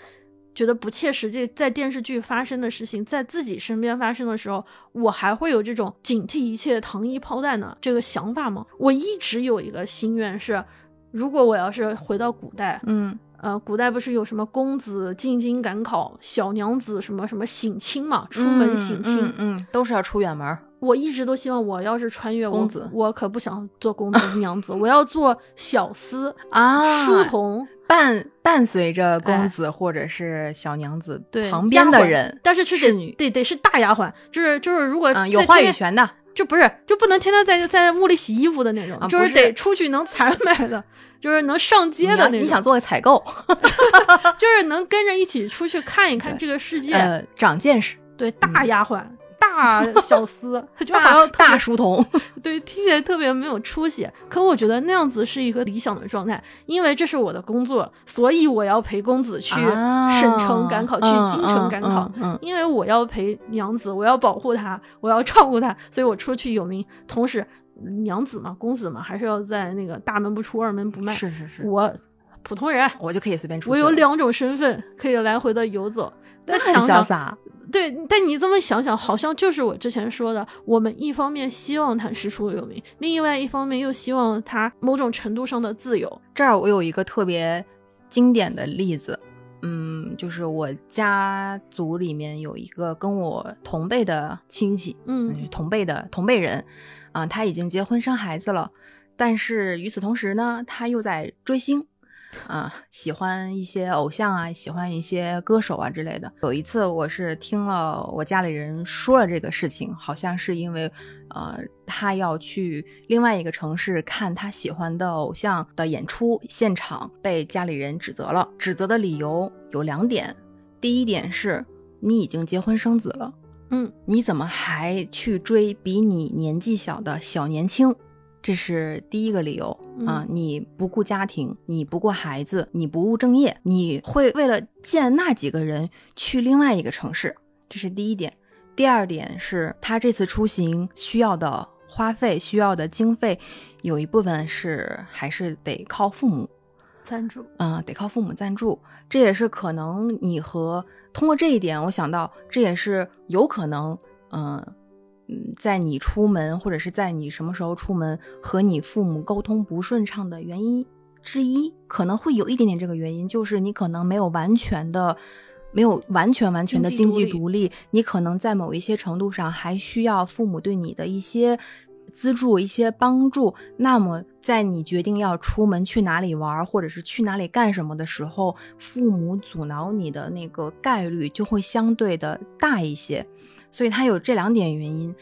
觉得不切实际，在电视剧发生的事情，在自己身边发生的时候，我还会有这种警惕一切糖衣炮弹的这个想法吗？我一直有一个心愿是，如果我要是回到古代，嗯，呃，古代不是有什么公子进京赶考，小娘子什么什么省亲嘛，出门省亲，嗯，都是要出远门。我一直都希望，我要是穿越公子，我可不想做公子娘子，我要做小厮啊，书童伴伴随着公子或者是小娘子对旁边的人，但是是得得得是大丫鬟，就是就是如果有话语权的，就不是就不能天天在在屋里洗衣服的那种，就是得出去能采买的，就是能上街的那种。你想做个采购，(laughs) 就是能跟着一起出去看一看这个世界，呃，长见识。对，大丫鬟。大小厮，(laughs) 就大大书童，(laughs) 对，听起来特别没有出息。可我觉得那样子是一个理想的状态，因为这是我的工作，所以我要陪公子去省城赶考，去京城赶考。因为我要陪娘子，我要保护她，我要照顾她，所以我出去有名。同时，娘子嘛，公子嘛，还是要在那个大门不出二门不迈。是是是，我普通人，我就可以随便出。我有两种身份，可以来回的游走。但很潇洒。对，但你这么想想，好像就是我之前说的，我们一方面希望他师出有名，另外一方面又希望他某种程度上的自由。这儿我有一个特别经典的例子，嗯，就是我家族里面有一个跟我同辈的亲戚，嗯，同辈的同辈人，啊，他已经结婚生孩子了，但是与此同时呢，他又在追星。啊，喜欢一些偶像啊，喜欢一些歌手啊之类的。有一次，我是听了我家里人说了这个事情，好像是因为，呃，他要去另外一个城市看他喜欢的偶像的演出现场，被家里人指责了。指责的理由有两点，第一点是你已经结婚生子了，嗯，你怎么还去追比你年纪小的小年轻？这是第一个理由啊！你不顾家庭，你不顾孩子，你不务正业，你会为了见那几个人去另外一个城市，这是第一点。第二点是他这次出行需要的花费、需要的经费，有一部分是还是得靠父母赞助，嗯，得靠父母赞助。这也是可能你和通过这一点，我想到这也是有可能，嗯。嗯，在你出门或者是在你什么时候出门和你父母沟通不顺畅的原因之一，可能会有一点点这个原因，就是你可能没有完全的。没有完全完全的经济独立，你可能在某一些程度上还需要父母对你的一些资助、一些帮助。那么，在你决定要出门去哪里玩，或者是去哪里干什么的时候，父母阻挠你的那个概率就会相对的大一些。所以，他有这两点原因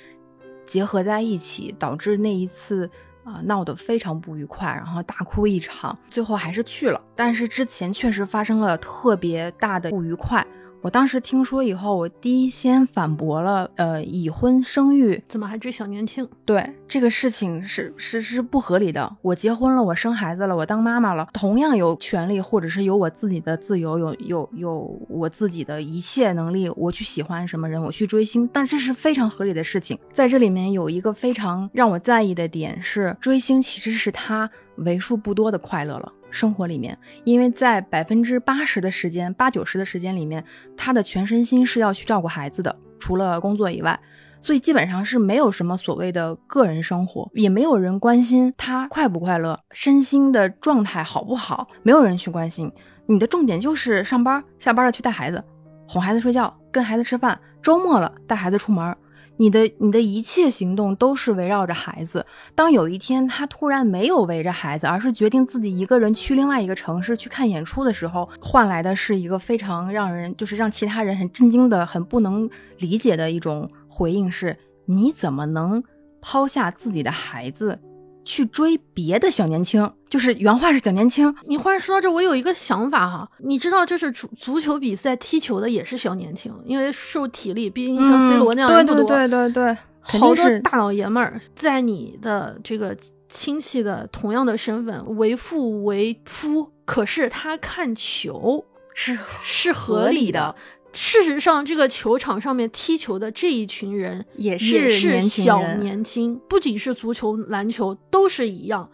结合在一起，导致那一次。啊，闹得非常不愉快，然后大哭一场，最后还是去了。但是之前确实发生了特别大的不愉快。我当时听说以后，我第一先反驳了，呃，已婚生育怎么还追小年轻？对这个事情是是是不合理的。我结婚了，我生孩子了，我当妈妈了，同样有权利，或者是有我自己的自由，有有有我自己的一切能力，我去喜欢什么人，我去追星，但这是非常合理的事情。在这里面有一个非常让我在意的点是，追星其实是他为数不多的快乐了。生活里面，因为在百分之八十的时间，八九十的时间里面，他的全身心是要去照顾孩子的，除了工作以外，所以基本上是没有什么所谓的个人生活，也没有人关心他快不快乐，身心的状态好不好，没有人去关心。你的重点就是上班，下班了去带孩子，哄孩子睡觉，跟孩子吃饭，周末了带孩子出门。你的你的一切行动都是围绕着孩子。当有一天他突然没有围着孩子，而是决定自己一个人去另外一个城市去看演出的时候，换来的是一个非常让人就是让其他人很震惊的、很不能理解的一种回应：是你怎么能抛下自己的孩子？去追别的小年轻，就是原话是小年轻。你忽然说到这，我有一个想法哈，你知道，就是足足球比赛踢球的也是小年轻，因为受体力，毕竟像 C 罗那样人不多。对对对对对，好多大老爷们儿在你的这个亲戚的同样的身份为父为夫，可是他看球是是合理的。事实上，这个球场上面踢球的这一群人也是小年轻，不仅是足球、篮球都是一样。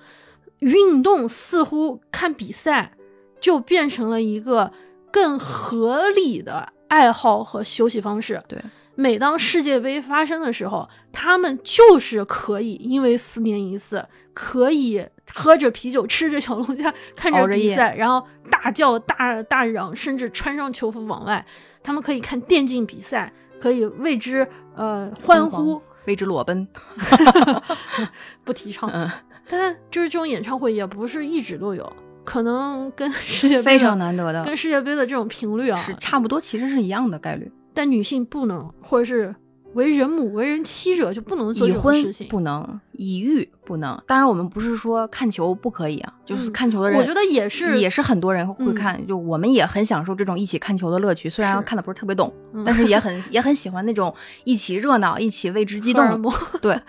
运动似乎看比赛就变成了一个更合理的爱好和休息方式。对，每当世界杯发生的时候，他们就是可以因为四年一次，可以喝着啤酒、吃着小龙虾，看着比赛，然后大叫大大嚷，甚至穿上球服往外。他们可以看电竞比赛，可以为之呃欢呼，为之裸奔，(laughs) (laughs) 不提倡。嗯，但就是这种演唱会也不是一直都有，可能跟世界杯非常难得的，跟世界杯的这种频率啊是差不多，其实是一样的概率。但女性不能，或者是。为人母、为人妻者就不能做这种事情不能，已育不能。当然，我们不是说看球不可以啊，就是看球的人，我觉得也是，也是很多人会看。就我们也很享受这种一起看球的乐趣，虽然看的不是特别懂，但是也很也很喜欢那种一起热闹、一起为之激动。(laughs) 对。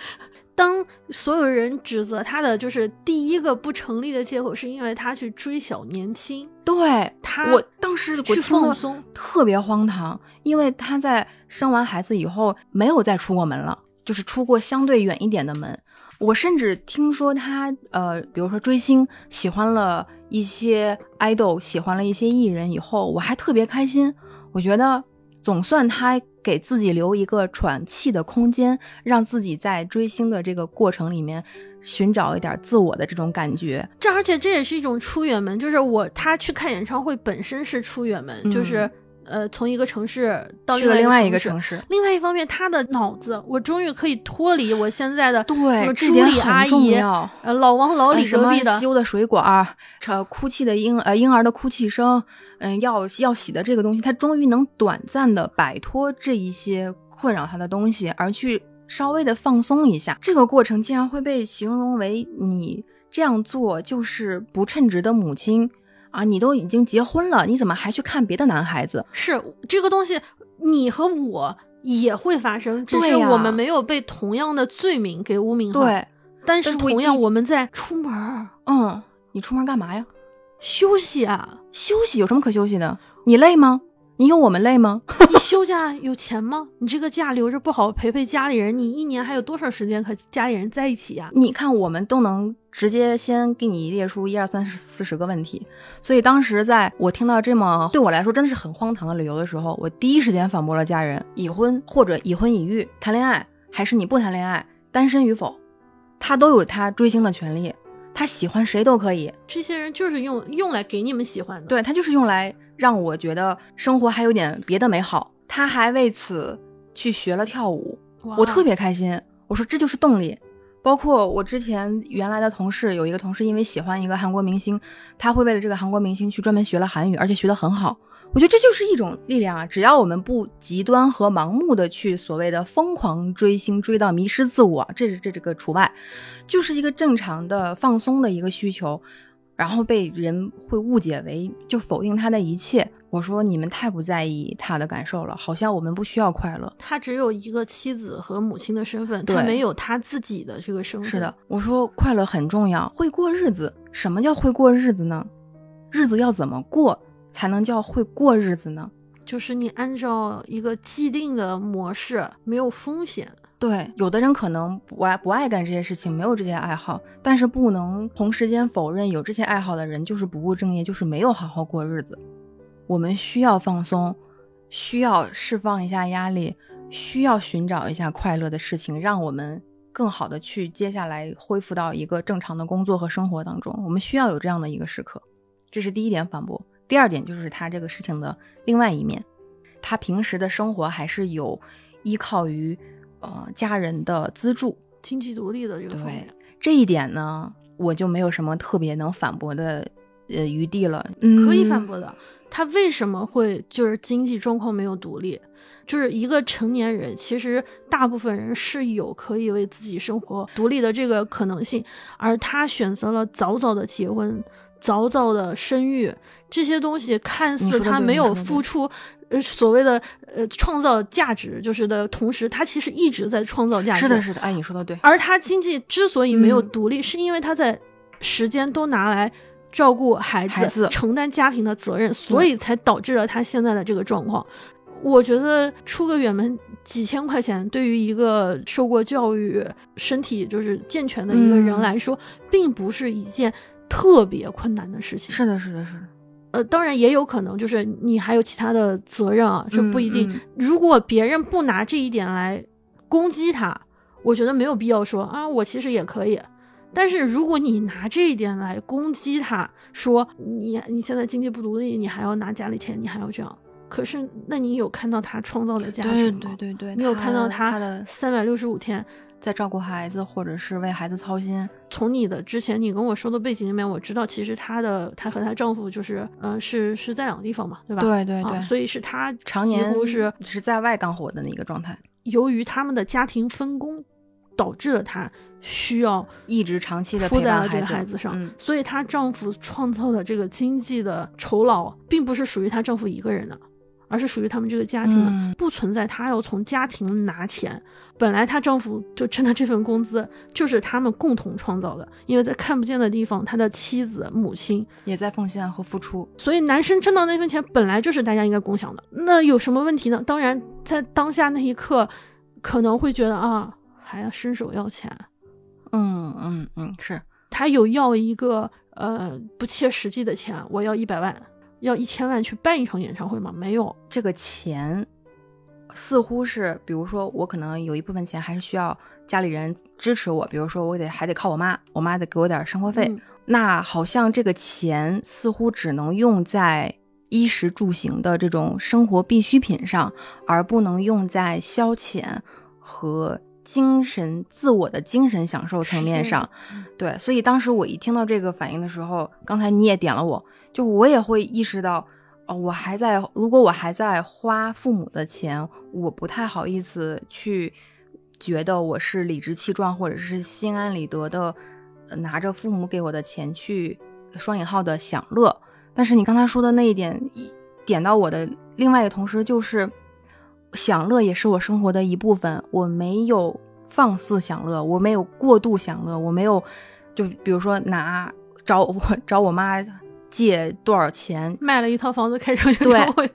当所有人指责他的，就是第一个不成立的借口，是因为他去追小年轻。对他，我当时去放松，特别荒唐，因为他在生完孩子以后没有再出过门了，就是出过相对远一点的门。我甚至听说他，呃，比如说追星，喜欢了一些爱豆，喜欢了一些艺人以后，我还特别开心。我觉得。总算他给自己留一个喘气的空间，让自己在追星的这个过程里面寻找一点自我的这种感觉。这而且这也是一种出远门，就是我他去看演唱会本身是出远门，就是呃从一个城市到另外一个城市。另外一方面，他的脑子我终于可以脱离我现在的对朱莉阿姨、呃老王老李隔壁的修的水管，这哭泣的婴呃婴儿的哭泣声。嗯，要要洗的这个东西，他终于能短暂的摆脱这一些困扰他的东西，而去稍微的放松一下。这个过程竟然会被形容为你这样做就是不称职的母亲啊！你都已经结婚了，你怎么还去看别的男孩子？是这个东西，你和我也会发生，只是我们没有被同样的罪名给污名化。对，但是同样我们在出门，嗯，你出门干嘛呀？休息啊，休息有什么可休息的？你累吗？你有我们累吗？(laughs) 你休假有钱吗？你这个假留着不好陪陪家里人，你一年还有多少时间和家里人在一起呀？你看，我们都能直接先给你列出一二三四十个问题，所以当时在我听到这么对我来说真的是很荒唐的理由的时候，我第一时间反驳了家人：已婚或者已婚已育，谈恋爱还是你不谈恋爱，单身与否，他都有他追星的权利。他喜欢谁都可以。这些人就是用用来给你们喜欢的，对他就是用来让我觉得生活还有点别的美好。他还为此去学了跳舞，我特别开心。我说这就是动力。包括我之前原来的同事，有一个同事因为喜欢一个韩国明星，他会为了这个韩国明星去专门学了韩语，而且学得很好。我觉得这就是一种力量啊！只要我们不极端和盲目的去所谓的疯狂追星，追到迷失自我，这是这这个除外，就是一个正常的放松的一个需求，然后被人会误解为就否定他的一切。我说你们太不在意他的感受了，好像我们不需要快乐。他只有一个妻子和母亲的身份，他没有他自己的这个身份。是的，我说快乐很重要，会过日子。什么叫会过日子呢？日子要怎么过？才能叫会过日子呢？就是你按照一个既定的模式，没有风险。对，有的人可能不爱不爱干这些事情，没有这些爱好，但是不能同时间否认有这些爱好的人就是不务正业，就是没有好好过日子。我们需要放松，需要释放一下压力，需要寻找一下快乐的事情，让我们更好的去接下来恢复到一个正常的工作和生活当中。我们需要有这样的一个时刻，这是第一点反驳。第二点就是他这个事情的另外一面，他平时的生活还是有依靠于呃家人的资助，经济独立的这个方面。这一点呢，我就没有什么特别能反驳的呃余地了。嗯可以反驳的，他为什么会就是经济状况没有独立？就是一个成年人，其实大部分人是有可以为自己生活独立的这个可能性，而他选择了早早的结婚。早早的生育这些东西，看似他没有付出，呃，所谓的呃创造价值，就是的同时，他其实一直在创造价值。是的，是的，哎，你说的对。而他经济之所以没有独立，是因为他在时间都拿来照顾孩子、承担家庭的责任，所以才导致了他现在的这个状况。我觉得出个远门几千块钱，对于一个受过教育、身体就是健全的一个人来说，并不是一件。特别困难的事情，是的，是的，是的，呃，当然也有可能就是你还有其他的责任啊，这不一定。如果别人不拿这一点来攻击他，我觉得没有必要说啊，我其实也可以。但是如果你拿这一点来攻击他，说你你现在经济不独立，你还要拿家里钱，你还要这样，可是那你有看到他创造的价值吗？对对对，你有看到他的三百六十五天。在照顾孩子，或者是为孩子操心。从你的之前你跟我说的背景里面，我知道其实她的她和她丈夫就是，嗯，是是在两个地方嘛，对吧？对对对。所以是她常年是是在外干活的那个状态。由于他们的家庭分工，导致了她需要一直长期的扑在了这个孩子上，所以她丈夫创造的这个经济的酬劳，并不是属于她丈夫一个人的。而是属于他们这个家庭的，不存在她要从家庭拿钱。本来她丈夫就挣的这份工资就是他们共同创造的，因为在看不见的地方，他的妻子、母亲也在奉献和付出。所以男生挣到那份钱本来就是大家应该共享的，那有什么问题呢？当然，在当下那一刻，可能会觉得啊，还要伸手要钱。嗯嗯嗯，是他有要一个呃不切实际的钱，我要一百万。要一千万去办一场演唱会吗？没有这个钱，似乎是，比如说我可能有一部分钱还是需要家里人支持我，比如说我得还得靠我妈，我妈得给我点生活费。那好像这个钱似乎只能用在衣食住行的这种生活必需品上，而不能用在消遣和精神自我的精神享受层面上。对，所以当时我一听到这个反应的时候，刚才你也点了我。就我也会意识到，我还在，如果我还在花父母的钱，我不太好意思去觉得我是理直气壮或者是心安理得的，拿着父母给我的钱去双引号的享乐。但是你刚才说的那一点，点到我的另外一个同时，就是享乐也是我生活的一部分。我没有放肆享乐，我没有过度享乐，我没有就比如说拿找我 (laughs) 找我妈。借多少钱卖了一套房子开场演唱会，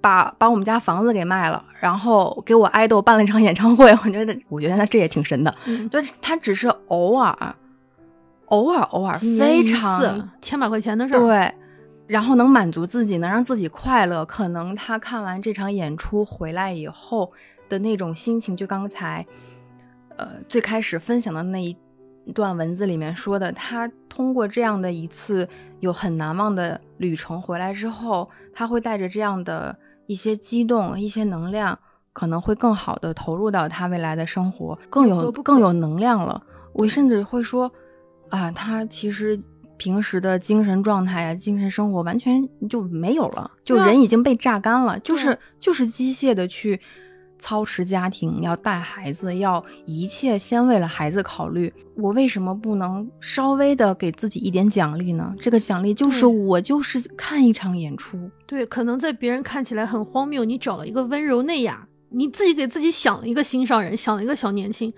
把把我们家房子给卖了，然后给我爱豆办了一场演唱会。(laughs) 我觉得，我觉得他这也挺神的，就是他只是偶尔，偶尔偶尔非常千把块钱的事儿，对，然后能满足自己，能让自己快乐。可能他看完这场演出回来以后的那种心情，就刚才呃最开始分享的那一。段文字里面说的，他通过这样的一次有很难忘的旅程回来之后，他会带着这样的一些激动、一些能量，可能会更好的投入到他未来的生活，更有更有能量了。我甚至会说，啊，他其实平时的精神状态啊、精神生活完全就没有了，就人已经被榨干了，就是就是机械的去。操持家庭，要带孩子，要一切先为了孩子考虑。我为什么不能稍微的给自己一点奖励呢？这个奖励就是我就是看一场演出。对，可能在别人看起来很荒谬，你找了一个温柔内雅，你自己给自己想了一个心上人，想了一个小年轻。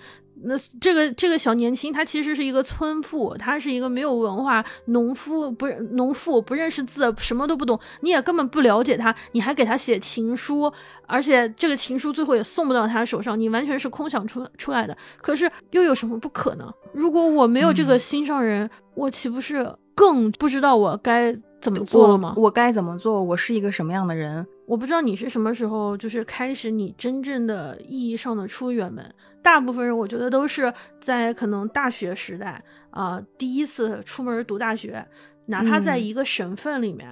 那这个这个小年轻，他其实是一个村妇，他是一个没有文化农夫，不农妇，不认识字，什么都不懂，你也根本不了解他，你还给他写情书，而且这个情书最后也送不到他手上，你完全是空想出出来的。可是又有什么不可能？如果我没有这个心上人，我岂不是更不知道我该怎么做吗？我该怎么做？我是一个什么样的人？我不知道你是什么时候就是开始你真正的意义上的出远门。大部分人我觉得都是在可能大学时代啊，第一次出门读大学，哪怕在一个省份里面，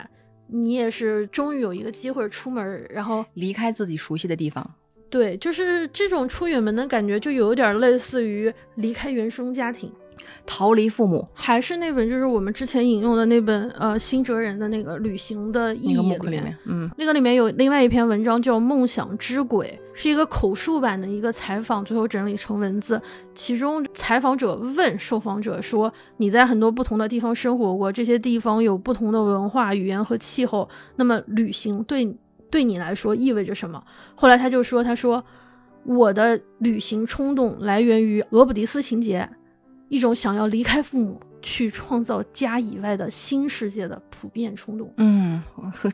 你也是终于有一个机会出门，然后离开自己熟悉的地方。对，就是这种出远门的感觉，就有点类似于离开原生家庭。逃离父母，还是那本就是我们之前引用的那本呃辛哲人的那个旅行的意义里面，嗯，那个里面有另外一篇文章叫《梦想之轨》，是一个口述版的一个采访，最后整理成文字。其中采访者问受访者说：“你在很多不同的地方生活过，这些地方有不同的文化、语言和气候，那么旅行对对你来说意味着什么？”后来他就说：“他说我的旅行冲动来源于俄卜迪斯情节。”一种想要离开父母去创造家以外的新世界的普遍冲动。嗯，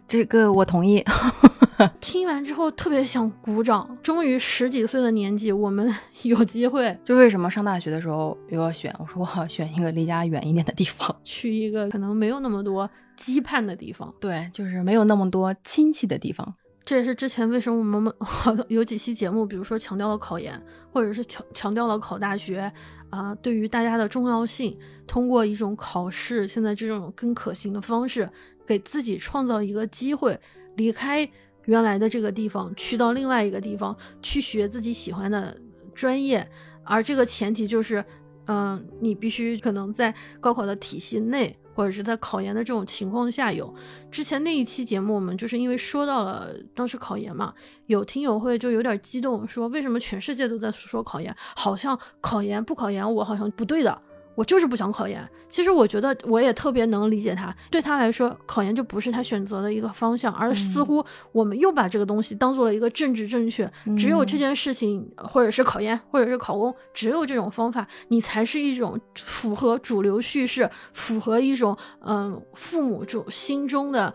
这个我同意。(laughs) 听完之后特别想鼓掌。终于十几岁的年纪，我们 (laughs) 有机会。就为什么上大学的时候又要选？我说我要选一个离家远一点的地方，去一个可能没有那么多羁绊的地方。对，就是没有那么多亲戚的地方。这也是之前为什么我们 (laughs) 有几期节目，比如说强调了考研，或者是强强调了考大学。啊，对于大家的重要性，通过一种考试，现在这种更可行的方式，给自己创造一个机会，离开原来的这个地方，去到另外一个地方去学自己喜欢的专业，而这个前提就是，嗯，你必须可能在高考的体系内。或者是在考研的这种情况下有，之前那一期节目我们就是因为说到了当时考研嘛，有听友会就有点激动，说为什么全世界都在说考研，好像考研不考研我好像不对的。我就是不想考研。其实我觉得我也特别能理解他，对他来说，考研就不是他选择的一个方向，而似乎我们又把这个东西当做了一个政治正确。只有这件事情，或者是考研，或者是考公，只有这种方法，你才是一种符合主流叙事，符合一种嗯父母这种心中的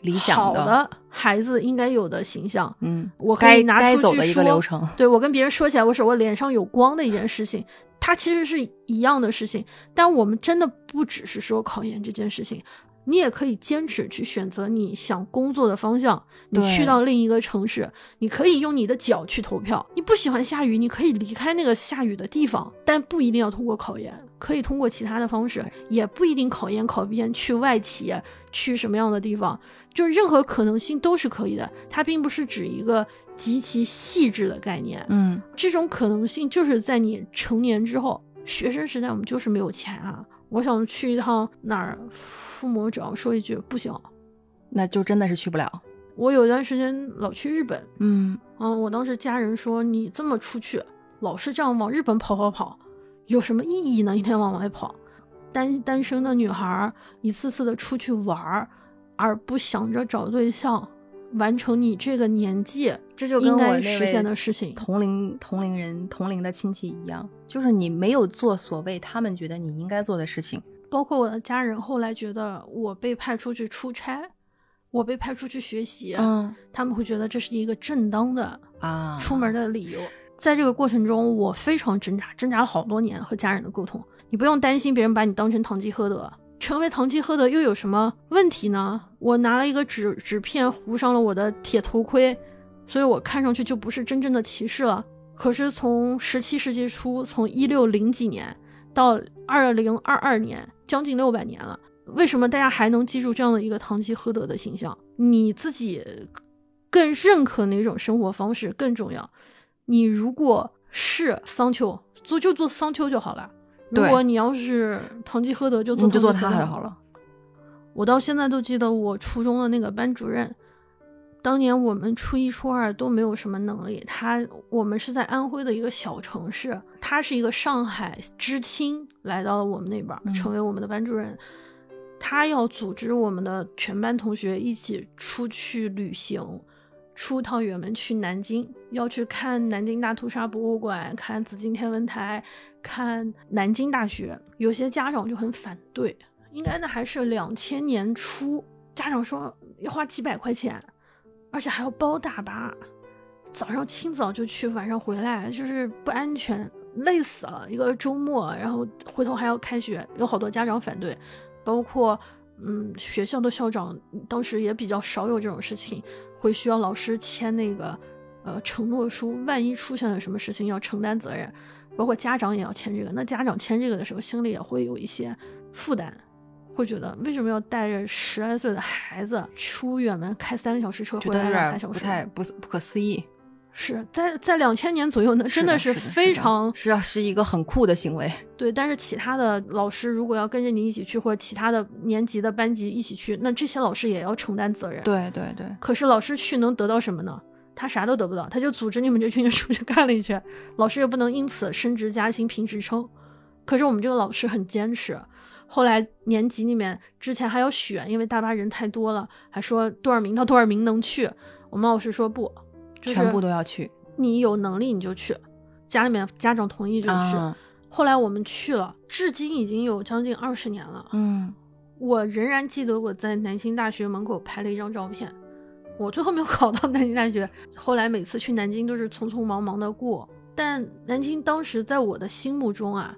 理想好的孩子应该有的形象。嗯，我可以拿出去说，对我跟别人说起来，我是我脸上有光的一件事情。它其实是一样的事情，但我们真的不只是说考研这件事情，你也可以坚持去选择你想工作的方向。你去到另一个城市，你可以用你的脚去投票。你不喜欢下雨，你可以离开那个下雨的地方，但不一定要通过考研，可以通过其他的方式，也不一定考研考编去外企，去什么样的地方，就任何可能性都是可以的。它并不是指一个。极其细致的概念，嗯，这种可能性就是在你成年之后，学生时代我们就是没有钱啊。我想去一趟哪儿，父母只要说一句不行，那就真的是去不了。我有段时间老去日本，嗯嗯，我当时家人说你这么出去，老是这样往日本跑跑跑，有什么意义呢？一天往外跑，单单身的女孩一次次的出去玩，而不想着找对象。完成你这个年纪，这就跟我实现的事情，同龄同龄人同龄的亲戚一样，就是你没有做所谓他们觉得你应该做的事情。包括我的家人后来觉得我被派出去出差，我被派出去学习，嗯，他们会觉得这是一个正当的啊出门的理由。在这个过程中，我非常挣扎，挣扎了好多年和家人的沟通。你不用担心别人把你当成堂吉诃德。成为堂吉诃德又有什么问题呢？我拿了一个纸纸片糊上了我的铁头盔，所以我看上去就不是真正的骑士了。可是从十七世纪初，从一六零几年到二零二二年，将近六百年了，为什么大家还能记住这样的一个堂吉诃德的形象？你自己更认可哪种生活方式更重要？你如果是桑丘，做就做桑丘就好了。如果你要是堂吉诃德，就做你就做他就好了。我到现在都记得我初中的那个班主任，当年我们初一、初二都没有什么能力。他我们是在安徽的一个小城市，他是一个上海知青来到了我们那边，成为我们的班主任。他要组织我们的全班同学一起出去旅行，出趟远门去南京，要去看南京大屠杀博物馆，看紫禁天文台，看南京大学。有些家长就很反对。应该那还是两千年初，家长说要花几百块钱，而且还要包大巴，早上清早就去，晚上回来，就是不安全，累死了。一个周末，然后回头还要开学，有好多家长反对，包括嗯学校的校长当时也比较少有这种事情，会需要老师签那个呃承诺书，万一出现了什么事情要承担责任，包括家长也要签这个。那家长签这个的时候，心里也会有一些负担。会觉得为什么要带着十来岁的孩子出远门，开三个小时车回来两三小时，不太不不可思议。是在在两千年左右呢，真的是非常是啊是一个很酷的行为。对，但是其他的老师如果要跟着你一起去，或者其他的年级的班级一起去，那这些老师也要承担责任。对对对。可是老师去能得到什么呢？他啥都得不到，他就组织你们这群人出去干了一圈，老师也不能因此升职加薪评职称。可是我们这个老师很坚持。后来年级里面之前还要选，因为大巴人太多了，还说多少名到多少名能去。我们老师说不，全部都要去。你有能力你就去，家里面家长同意就去。后来我们去了，至今已经有将近二十年了。嗯，我仍然记得我在南京大学门口拍了一张照片。我最后没有考到南京大学，后来每次去南京都是匆匆忙忙的过。但南京当时在我的心目中啊。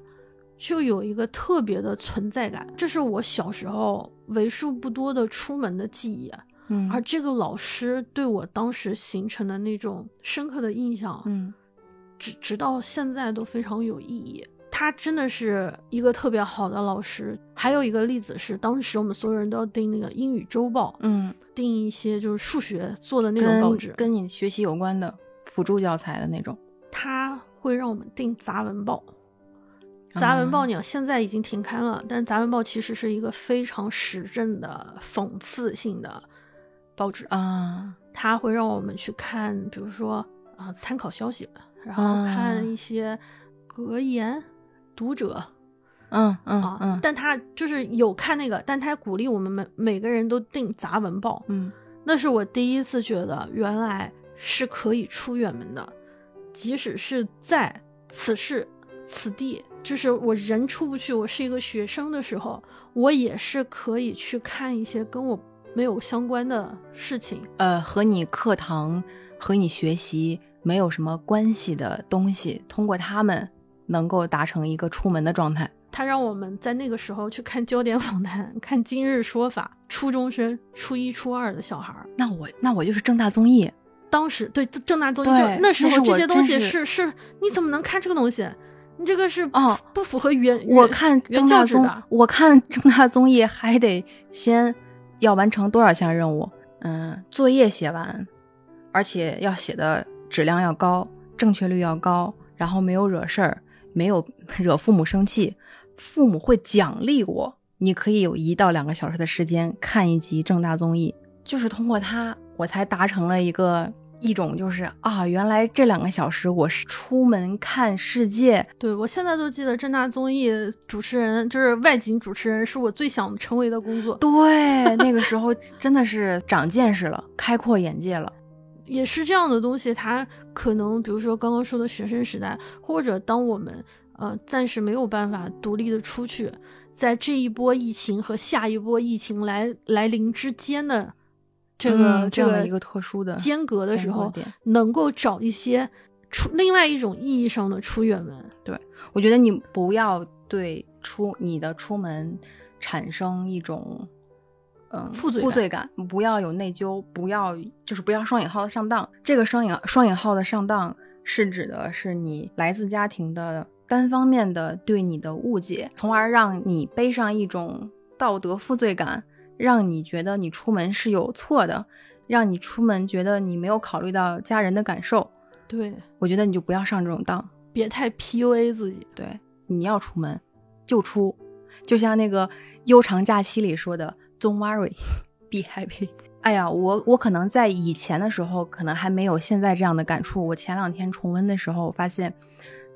就有一个特别的存在感，这是我小时候为数不多的出门的记忆。嗯，而这个老师对我当时形成的那种深刻的印象，嗯，直直到现在都非常有意义。他真的是一个特别好的老师。还有一个例子是，当时我们所有人都要订那个英语周报，嗯，订一些就是数学做的那种报纸，跟你学习有关的辅助教材的那种。他会让我们订杂文报。杂文报呢，现在已经停刊了。但杂文报其实是一个非常时政的、讽刺性的报纸啊。它会让我们去看，比如说啊，参考消息，然后看一些格言、读者，嗯嗯嗯。但他就是有看那个，但他鼓励我们每每个人都订杂文报。嗯，那是我第一次觉得，原来是可以出远门的，即使是在此时此地。就是我人出不去，我是一个学生的时候，我也是可以去看一些跟我没有相关的事情，呃，和你课堂和你学习没有什么关系的东西，通过他们能够达成一个出门的状态。他让我们在那个时候去看焦点访谈，看今日说法，初中生、初一、初二的小孩儿。那我那我就是正大综艺，当时对正大综艺，就那时候这些东西是是，你怎么能看这个东西？你这个是哦，不符合原我看正大综，我看正大综艺还得先要完成多少项任务？嗯，作业写完，而且要写的质量要高，正确率要高，然后没有惹事儿，没有 (laughs) 惹父母生气，父母会奖励我。你可以有一到两个小时的时间看一集正大综艺，就是通过它，我才达成了一个。一种就是啊，原来这两个小时我是出门看世界。对我现在都记得正大综艺主持人就是外景主持人，是我最想成为的工作。对，那个时候真的是长见识了，开阔眼界了。也是这样的东西，它可能比如说刚刚说的学生时代，或者当我们呃暂时没有办法独立的出去，在这一波疫情和下一波疫情来来临之间的。这个这个一个特殊的间隔的时候，能够找一些出另外一种意义上的出远门。对我觉得你不要对出你的出门产生一种嗯负罪负罪感，不要有内疚，不要就是不要双引号的上当。这个双引双引号的上当是指的是你来自家庭的单方面的对你的误解，从而让你背上一种道德负罪感，让你觉得你出门是有错的，让你出门觉得你没有考虑到家人的感受。对，我觉得你就不要上这种当，别太 PUA 自己。对，你要出门就出，就像那个悠长假期里说的，Don't worry, be happy。(laughs) 哎呀，我我可能在以前的时候，可能还没有现在这样的感触。我前两天重温的时候，发现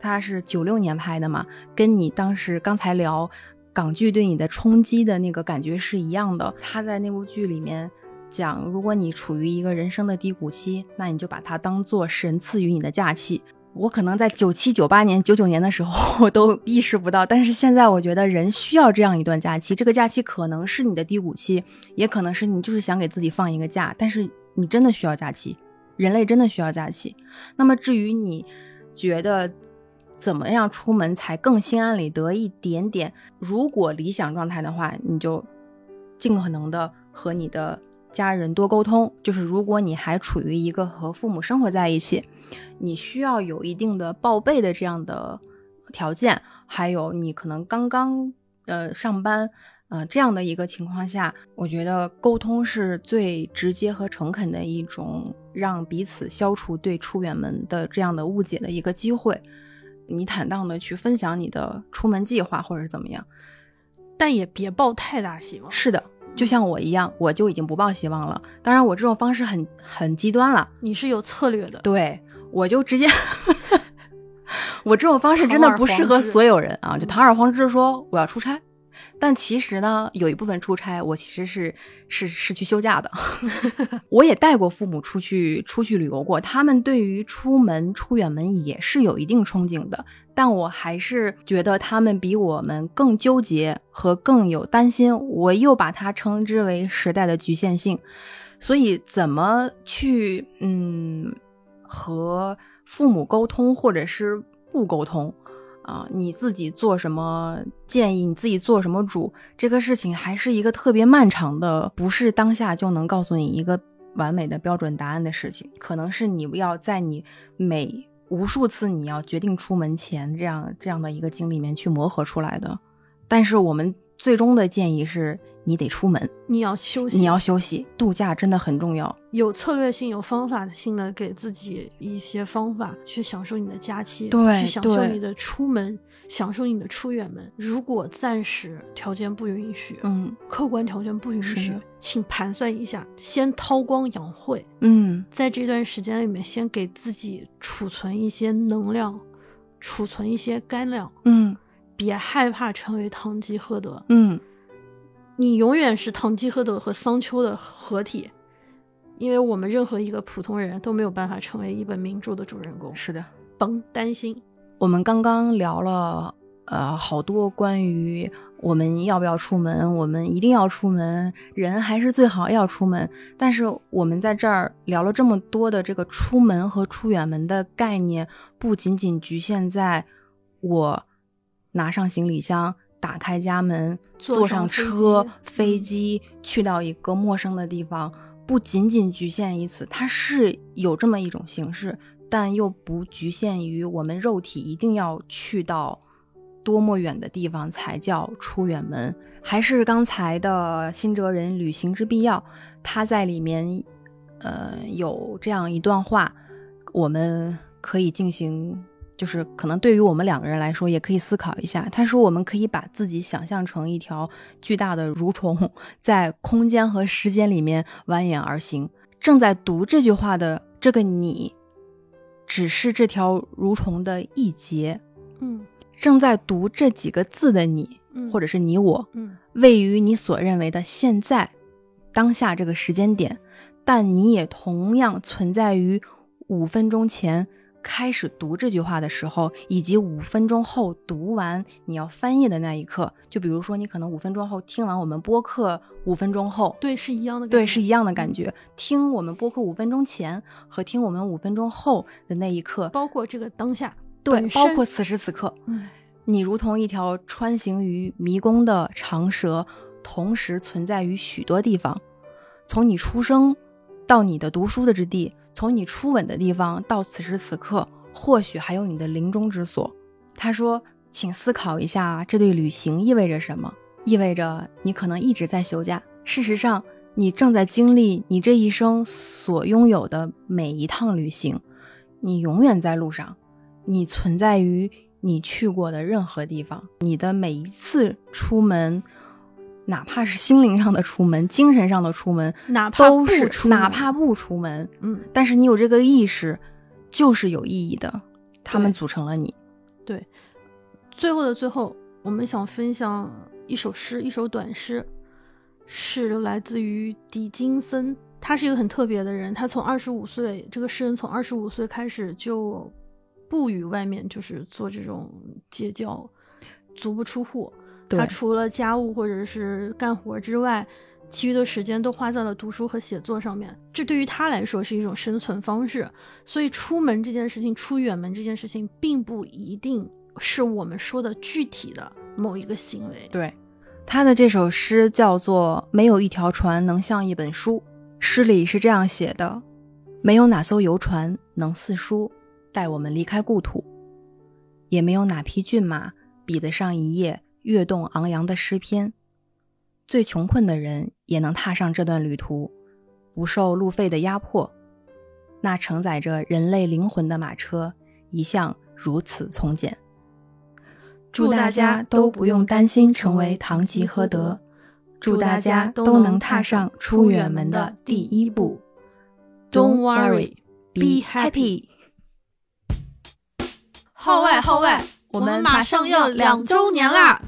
它是九六年拍的嘛，跟你当时刚才聊港剧对你的冲击的那个感觉是一样的。他在那部剧里面讲，如果你处于一个人生的低谷期，那你就把它当做神赐予你的假期。我可能在九七、九八年、九九年的时候，(laughs) 我都意识不到，但是现在我觉得人需要这样一段假期。这个假期可能是你的低谷期，也可能是你就是想给自己放一个假，但是你真的需要假期，人类真的需要假期。那么至于你觉得怎么样出门才更心安理得一点点，如果理想状态的话，你就尽可能的和你的家人多沟通。就是如果你还处于一个和父母生活在一起。你需要有一定的报备的这样的条件，还有你可能刚刚呃上班，呃这样的一个情况下，我觉得沟通是最直接和诚恳的一种，让彼此消除对出远门的这样的误解的一个机会。你坦荡的去分享你的出门计划或者是怎么样，但也别抱太大希望。是的，就像我一样，我就已经不抱希望了。当然，我这种方式很很极端了。你是有策略的，对。我就直接，(laughs) 我这种方式真的不适合所有人啊！就堂而皇之说我要出差，但其实呢，有一部分出差我其实是是是去休假的。(laughs) 我也带过父母出去出去旅游过，他们对于出门出远门也是有一定憧憬的，但我还是觉得他们比我们更纠结和更有担心。我又把它称之为时代的局限性，所以怎么去嗯？和父母沟通，或者是不沟通，啊，你自己做什么建议，你自己做什么主，这个事情还是一个特别漫长的，不是当下就能告诉你一个完美的标准答案的事情，可能是你要在你每无数次你要决定出门前这样这样的一个经历里面去磨合出来的。但是我们最终的建议是。你得出门，你要休息，你要休息，度假真的很重要。有策略性、有方法性的给自己一些方法，去享受你的假期，对，去享受你的出门，享受你的出远门。如果暂时条件不允许，嗯，客观条件不允许，请盘算一下，先韬光养晦，嗯，在这段时间里面，先给自己储存一些能量，储存一些干粮，嗯，别害怕成为堂吉诃德，嗯。你永远是堂吉诃德和桑丘的合体，因为我们任何一个普通人都没有办法成为一本名著的主人公。是的，甭担心。我们刚刚聊了呃好多关于我们要不要出门，我们一定要出门，人还是最好要出门。但是我们在这儿聊了这么多的这个出门和出远门的概念，不仅仅局限在我拿上行李箱。打开家门，坐上车、飞机，去到一个陌生的地方，不仅仅局限于此，它是有这么一种形式，但又不局限于我们肉体一定要去到多么远的地方才叫出远门。还是刚才的新哲人旅行之必要，他在里面，呃，有这样一段话，我们可以进行。就是可能对于我们两个人来说，也可以思考一下。他说，我们可以把自己想象成一条巨大的蠕虫，在空间和时间里面蜿蜒而行。正在读这句话的这个你，只是这条蠕虫的一节。嗯，正在读这几个字的你，或者是你我，嗯，位于你所认为的现在、当下这个时间点，但你也同样存在于五分钟前。开始读这句话的时候，以及五分钟后读完你要翻译的那一刻，就比如说你可能五分钟后听完我们播客，五分钟后，对，是一样的，对，是一样的感觉。听我们播客五分钟前和听我们五分钟后的那一刻，包括这个当下，对，包括此时此刻，嗯，你如同一条穿行于迷宫的长蛇，同时存在于许多地方，从你出生到你的读书的之地。从你初吻的地方到此时此刻，或许还有你的临终之所。他说：“请思考一下，这对旅行意味着什么？意味着你可能一直在休假。事实上，你正在经历你这一生所拥有的每一趟旅行。你永远在路上，你存在于你去过的任何地方。你的每一次出门，哪怕是心灵上的出门、精神上的出门，哪怕都是不出门哪怕不出门，嗯，但是你有这个意识，就是有意义的。他们组成了你。对。最后的最后，我们想分享一首诗，一首短诗，是来自于狄金森。他是一个很特别的人，他从二十五岁，这个诗人从二十五岁开始就不与外面就是做这种结交，足不出户。他除了家务或者是干活之外，其余的时间都花在了读书和写作上面。这对于他来说是一种生存方式。所以出门这件事情，出远门这件事情，并不一定是我们说的具体的某一个行为。对，他的这首诗叫做《没有一条船能像一本书》，诗里是这样写的：没有哪艘游船能似书带我们离开故土，也没有哪匹骏马比得上一页跃动昂扬的诗篇。最穷困的人也能踏上这段旅途，不受路费的压迫。那承载着人类灵魂的马车，一向如此从简。祝大家都不用担心成为堂吉诃德，祝大家都能踏上出远门的第一步。Don't worry, be happy。号外号外，我们马上要两周年啦！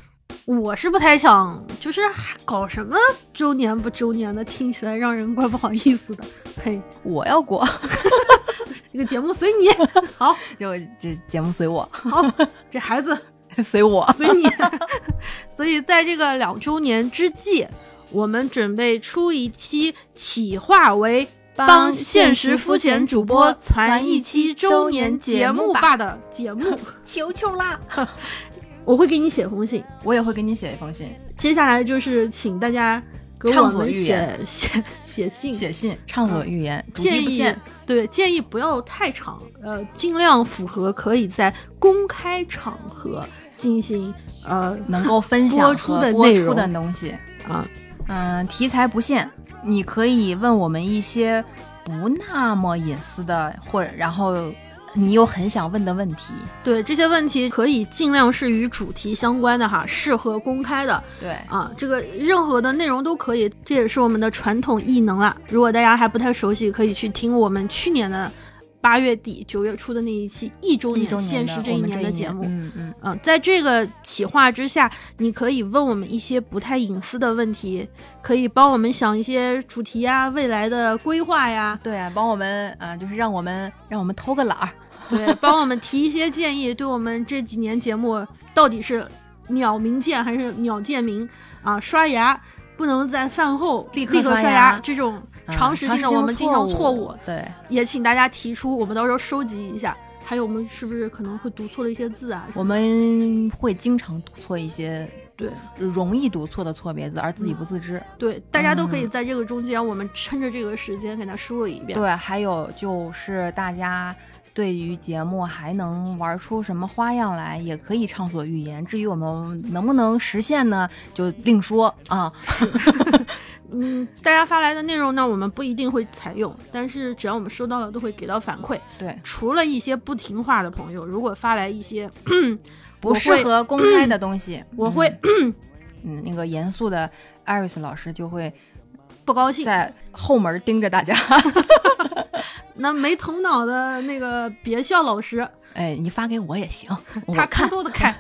我是不太想，就是搞什么周年不周年的，听起来让人怪不好意思的。嘿，我要过，(laughs) 这个节目随你，好 (laughs) 就这节目随我，好，这孩子 (laughs) 随我。随你。所以在这个两周年之际，我们准备出一期企划为帮现实肤浅主播传一期周年节目吧的节目。求求啦！我会给你写封信，我也会给你写一封信，接下来就是请大家给我写写写信，写信畅所欲言，主建议。对建议不要太长，呃，尽量符合可以在公开场合进行呃能够分享播出的内容。的东西。啊。嗯，题材不限，你可以问我们一些不那么隐私的，或者然后你又很想问的问题。对这些问题可以尽量是与主题相关的哈，适合公开的对，啊，这个任何的内容都可以，这也是我们的传统异能啦。如果大家还不太熟悉，可以去听我们去年的八月底九月初的那一期一周一周年现实这一年的节目。嗯嗯，嗯，在这个企划之下，你可以问我们一些不太隐私的问题，可以帮我们想一些主题呀、未来的规划呀，对啊，帮我们啊、就是让我们让我们偷个懒儿。(laughs) 对，帮我们提一些建议，对我们这几年节目到底是鸟鸣涧还是鸟见鸣啊？刷牙不能在饭后立刻刷刷牙这种啊长时间的我们经常错误，对，也请大家提出，我们到时候收集一下。还有我们是不是可能会读错了一些字啊？我们会经常读错一些对容易读错的错别字，而自己不自知。对，大家都可以嗯在这个中间，我们趁着这个时间给它梳理一遍。对，还有就是大家对于节目还能玩出什么花样来，也可以畅所欲言。至于我们能不能实现呢，就另说啊。(laughs) 嗯，大家发来的内容呢，我们不一定会采用，但是只要我们收到了，都会给到反馈。对，除了一些不听话的朋友，如果发来一些 (clears throat) 不适合公开的东西，我会嗯嗯，那个严肃的艾瑞斯老师就会不高兴，在后门盯着大家。(laughs) 那没头脑的那个别笑老师，哎，你发给我也行，(laughs) 他看偷偷的看。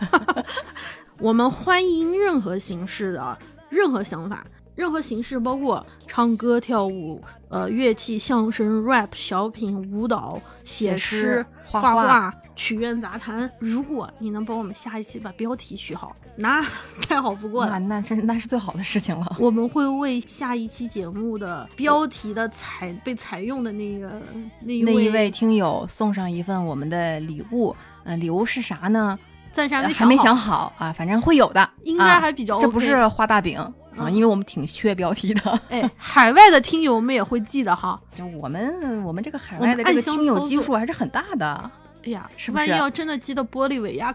(laughs) 我们欢迎任何形式的任何想法，任何形式，包括唱歌、跳舞、呃乐器、相声、rap、小品、舞蹈、写写诗诗、画画画曲苑杂谈。如果你能帮我们下一期把标题取好，那再好不过了。那那是那是最好的事情了。我们会为下一期节目的标题的采被采用的那个那一位那一位听友送上一份我们的礼物，嗯、礼物是啥呢？暂时还没想好啊，反正会有的，应该啊还比较、这不是画大饼啊，嗯因为我们挺缺标题的。(laughs) 哎，海外的听友我们也会记得哈。就我们我们这个海外的这个听友基数还是很大的。哎呀，是不是万一要真的积的玻利维亚？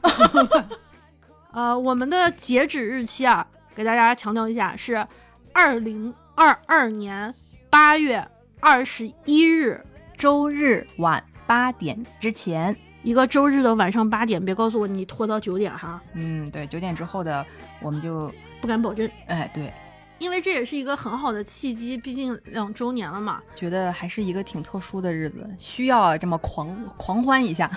(laughs) 呃，我们的截止日期啊，给大家强调一下，是二零二二年八月二十一日，周日晚八点之前。一个周日的晚上八点，别告诉我你拖到九点哈。嗯，对，九点之后的我们就不敢保证。哎，对，因为这也是一个很好的契机，毕竟两周年了嘛。觉得还是一个挺特殊的日子，需要这么狂狂欢一下。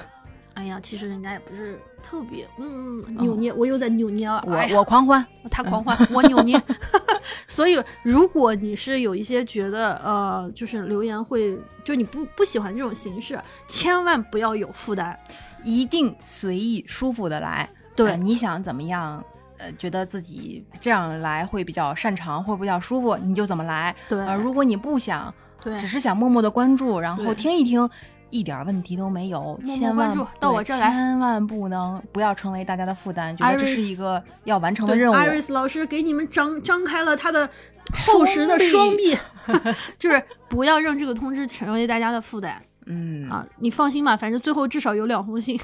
哎呀，其实人家也不是特别，嗯，扭捏，我又在扭捏了。我我狂欢，他狂欢，我扭捏。(laughs) 所以，如果你是有一些觉得，呃，就是留言会，就你不不喜欢这种形式，千万不要有负担，一定随意舒服的来。对，你想怎么样？呃，觉得自己这样来会比较擅长，会比较舒服，你就怎么来。对，呃，如果你不想，对，只是想默默的关注，然后听一听。一点问题都没有，千万到我这来，千万不能不要成为大家的负担，觉得这是一个要完成的任务。艾瑞斯老师给你们张张开了他的厚实的双臂，(laughs) 就是不要让这个通知成为大家的负担。嗯啊，你放心吧，反正最后至少有两封信。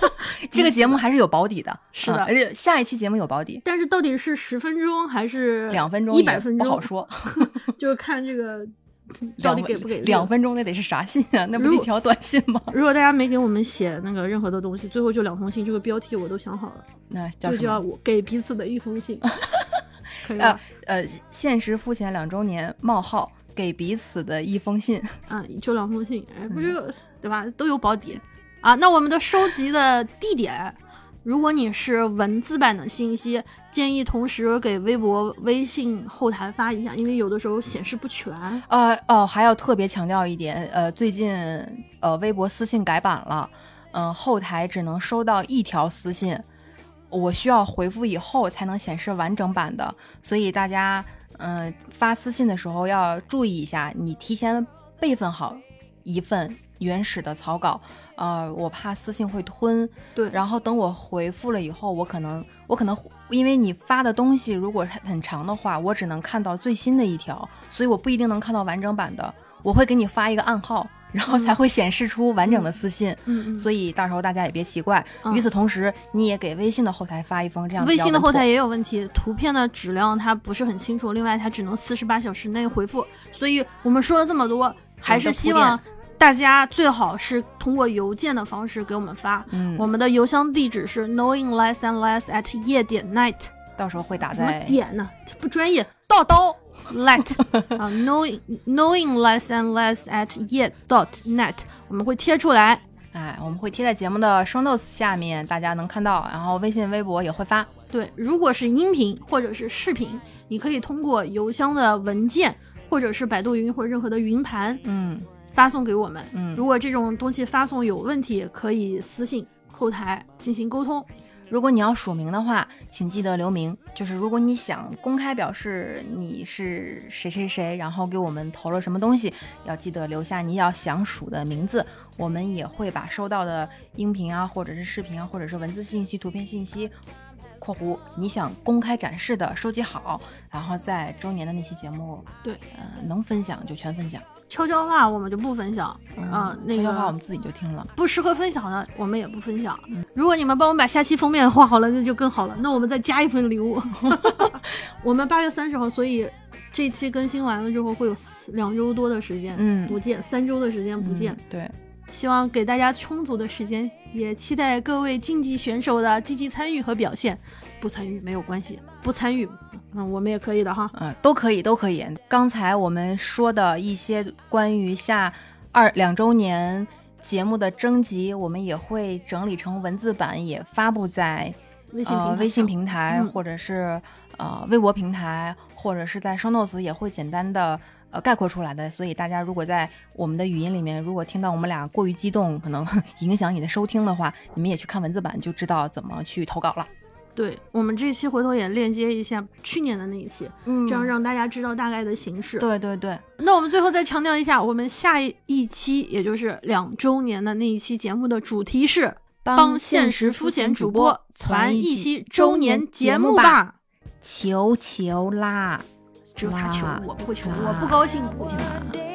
(laughs) 这个节目还是有保底的，(laughs) 是的，而且下一期节目有保底。但是到底是十分钟还是两分钟、一百分钟不好说，(laughs) 就看这个。到底给不给两分钟？那得是啥信啊？那不是一条短信吗？如果大家没给我们写那个任何的东西，最后就两封信，这个标题我都想好了，那就叫我给彼此的一封信。呃呃，现实付钱两周年冒号给彼此的一封信啊，就两封信，哎，不是对吧？都有保底啊。那我们的收集的地点。如果你是文字版的信息，建议同时给微博、微信后台发一下，因为有的时候显示不全。呃哦，还要特别强调一点，呃，最近呃微博私信改版了，嗯，后台只能收到一条私信，我需要回复以后才能显示完整版的，所以大家嗯发私信的时候要注意一下，你提前备份好一份原始的草稿。呃，我怕私信会吞，对，然后等我回复了以后，我可能，我可能，因为你发的东西如果很长的话，我只能看到最新的一条，所以我不一定能看到完整版的。我会给你发一个暗号，然后才会显示出完整的私信。嗯，所以到时候大家也别奇怪。与此同时，你也给微信的后台发一封这样。微信的后台也有问题，图片的质量它不是很清楚，另外它只能四十八小时内回复。所以我们说了这么多，还是希望。大家最好是通过邮件的方式给我们发，嗯，我们的邮箱地址是 knowing less and less at 夜点 night，到时候会打在点呢，不专业，倒刀 let 啊 knowing knowing less and less at yet dot net，我们会贴出来，哎，我们会贴在节目的 show notes 下面，大家能看到，然后微信、微博也会发。对，如果是音频或者是视频，你可以通过邮箱的文件，或者是百度云或者任何的云盘，嗯。发送给我们，嗯，如果这种东西发送有问题，可以私信后台进行沟通。如果你要署名的话，请记得留名。就是如果你想公开表示你是谁谁谁，然后给我们投了什么东西，要记得留下你要想署的名字。我们也会把收到的音频啊，或者是视频啊，或者是文字信息、图片信息（括弧你想公开展示的）收集好，然后在周年的那期节目，对，呃，能分享就全分享。悄悄话我们就不分享，嗯，那个话我们自己就听了，不适合分享的我们也不分享。如果你们帮我们把下期封面画好了，那就更好了。那我们再加一份礼物。(laughs) (laughs) 我们八月三十号，所以这期更新完了之后会有两周多的时间，嗯，不见三周的时间不见。对，希望给大家充足的时间，也期待各位竞技选手的积极参与和表现。不参与没有关系，不参与。嗯，我们也可以的哈，嗯，都可以，都可以。刚才我们说的一些关于下二两周年节目的征集，我们也会整理成文字版，也发布在呃微信平台，或者是呃微博平台，或者是在 show notes 也会简单的呃概括出来的。所以大家如果在我们的语音里面，如果听到我们俩过于激动，可能 (laughs) 影响你的收听的话，你们也去看文字版，就知道怎么去投稿了。对我们这期回头也链接一下去年的那一期，嗯，这样让大家知道大概的形式。对对对，那我们最后再强调一下，我们下一期也就是两周年的那一期节目的主题是帮现实肤浅主播传一期周年节目吧，求求啦！只有他求，我不会求，我不高兴不行。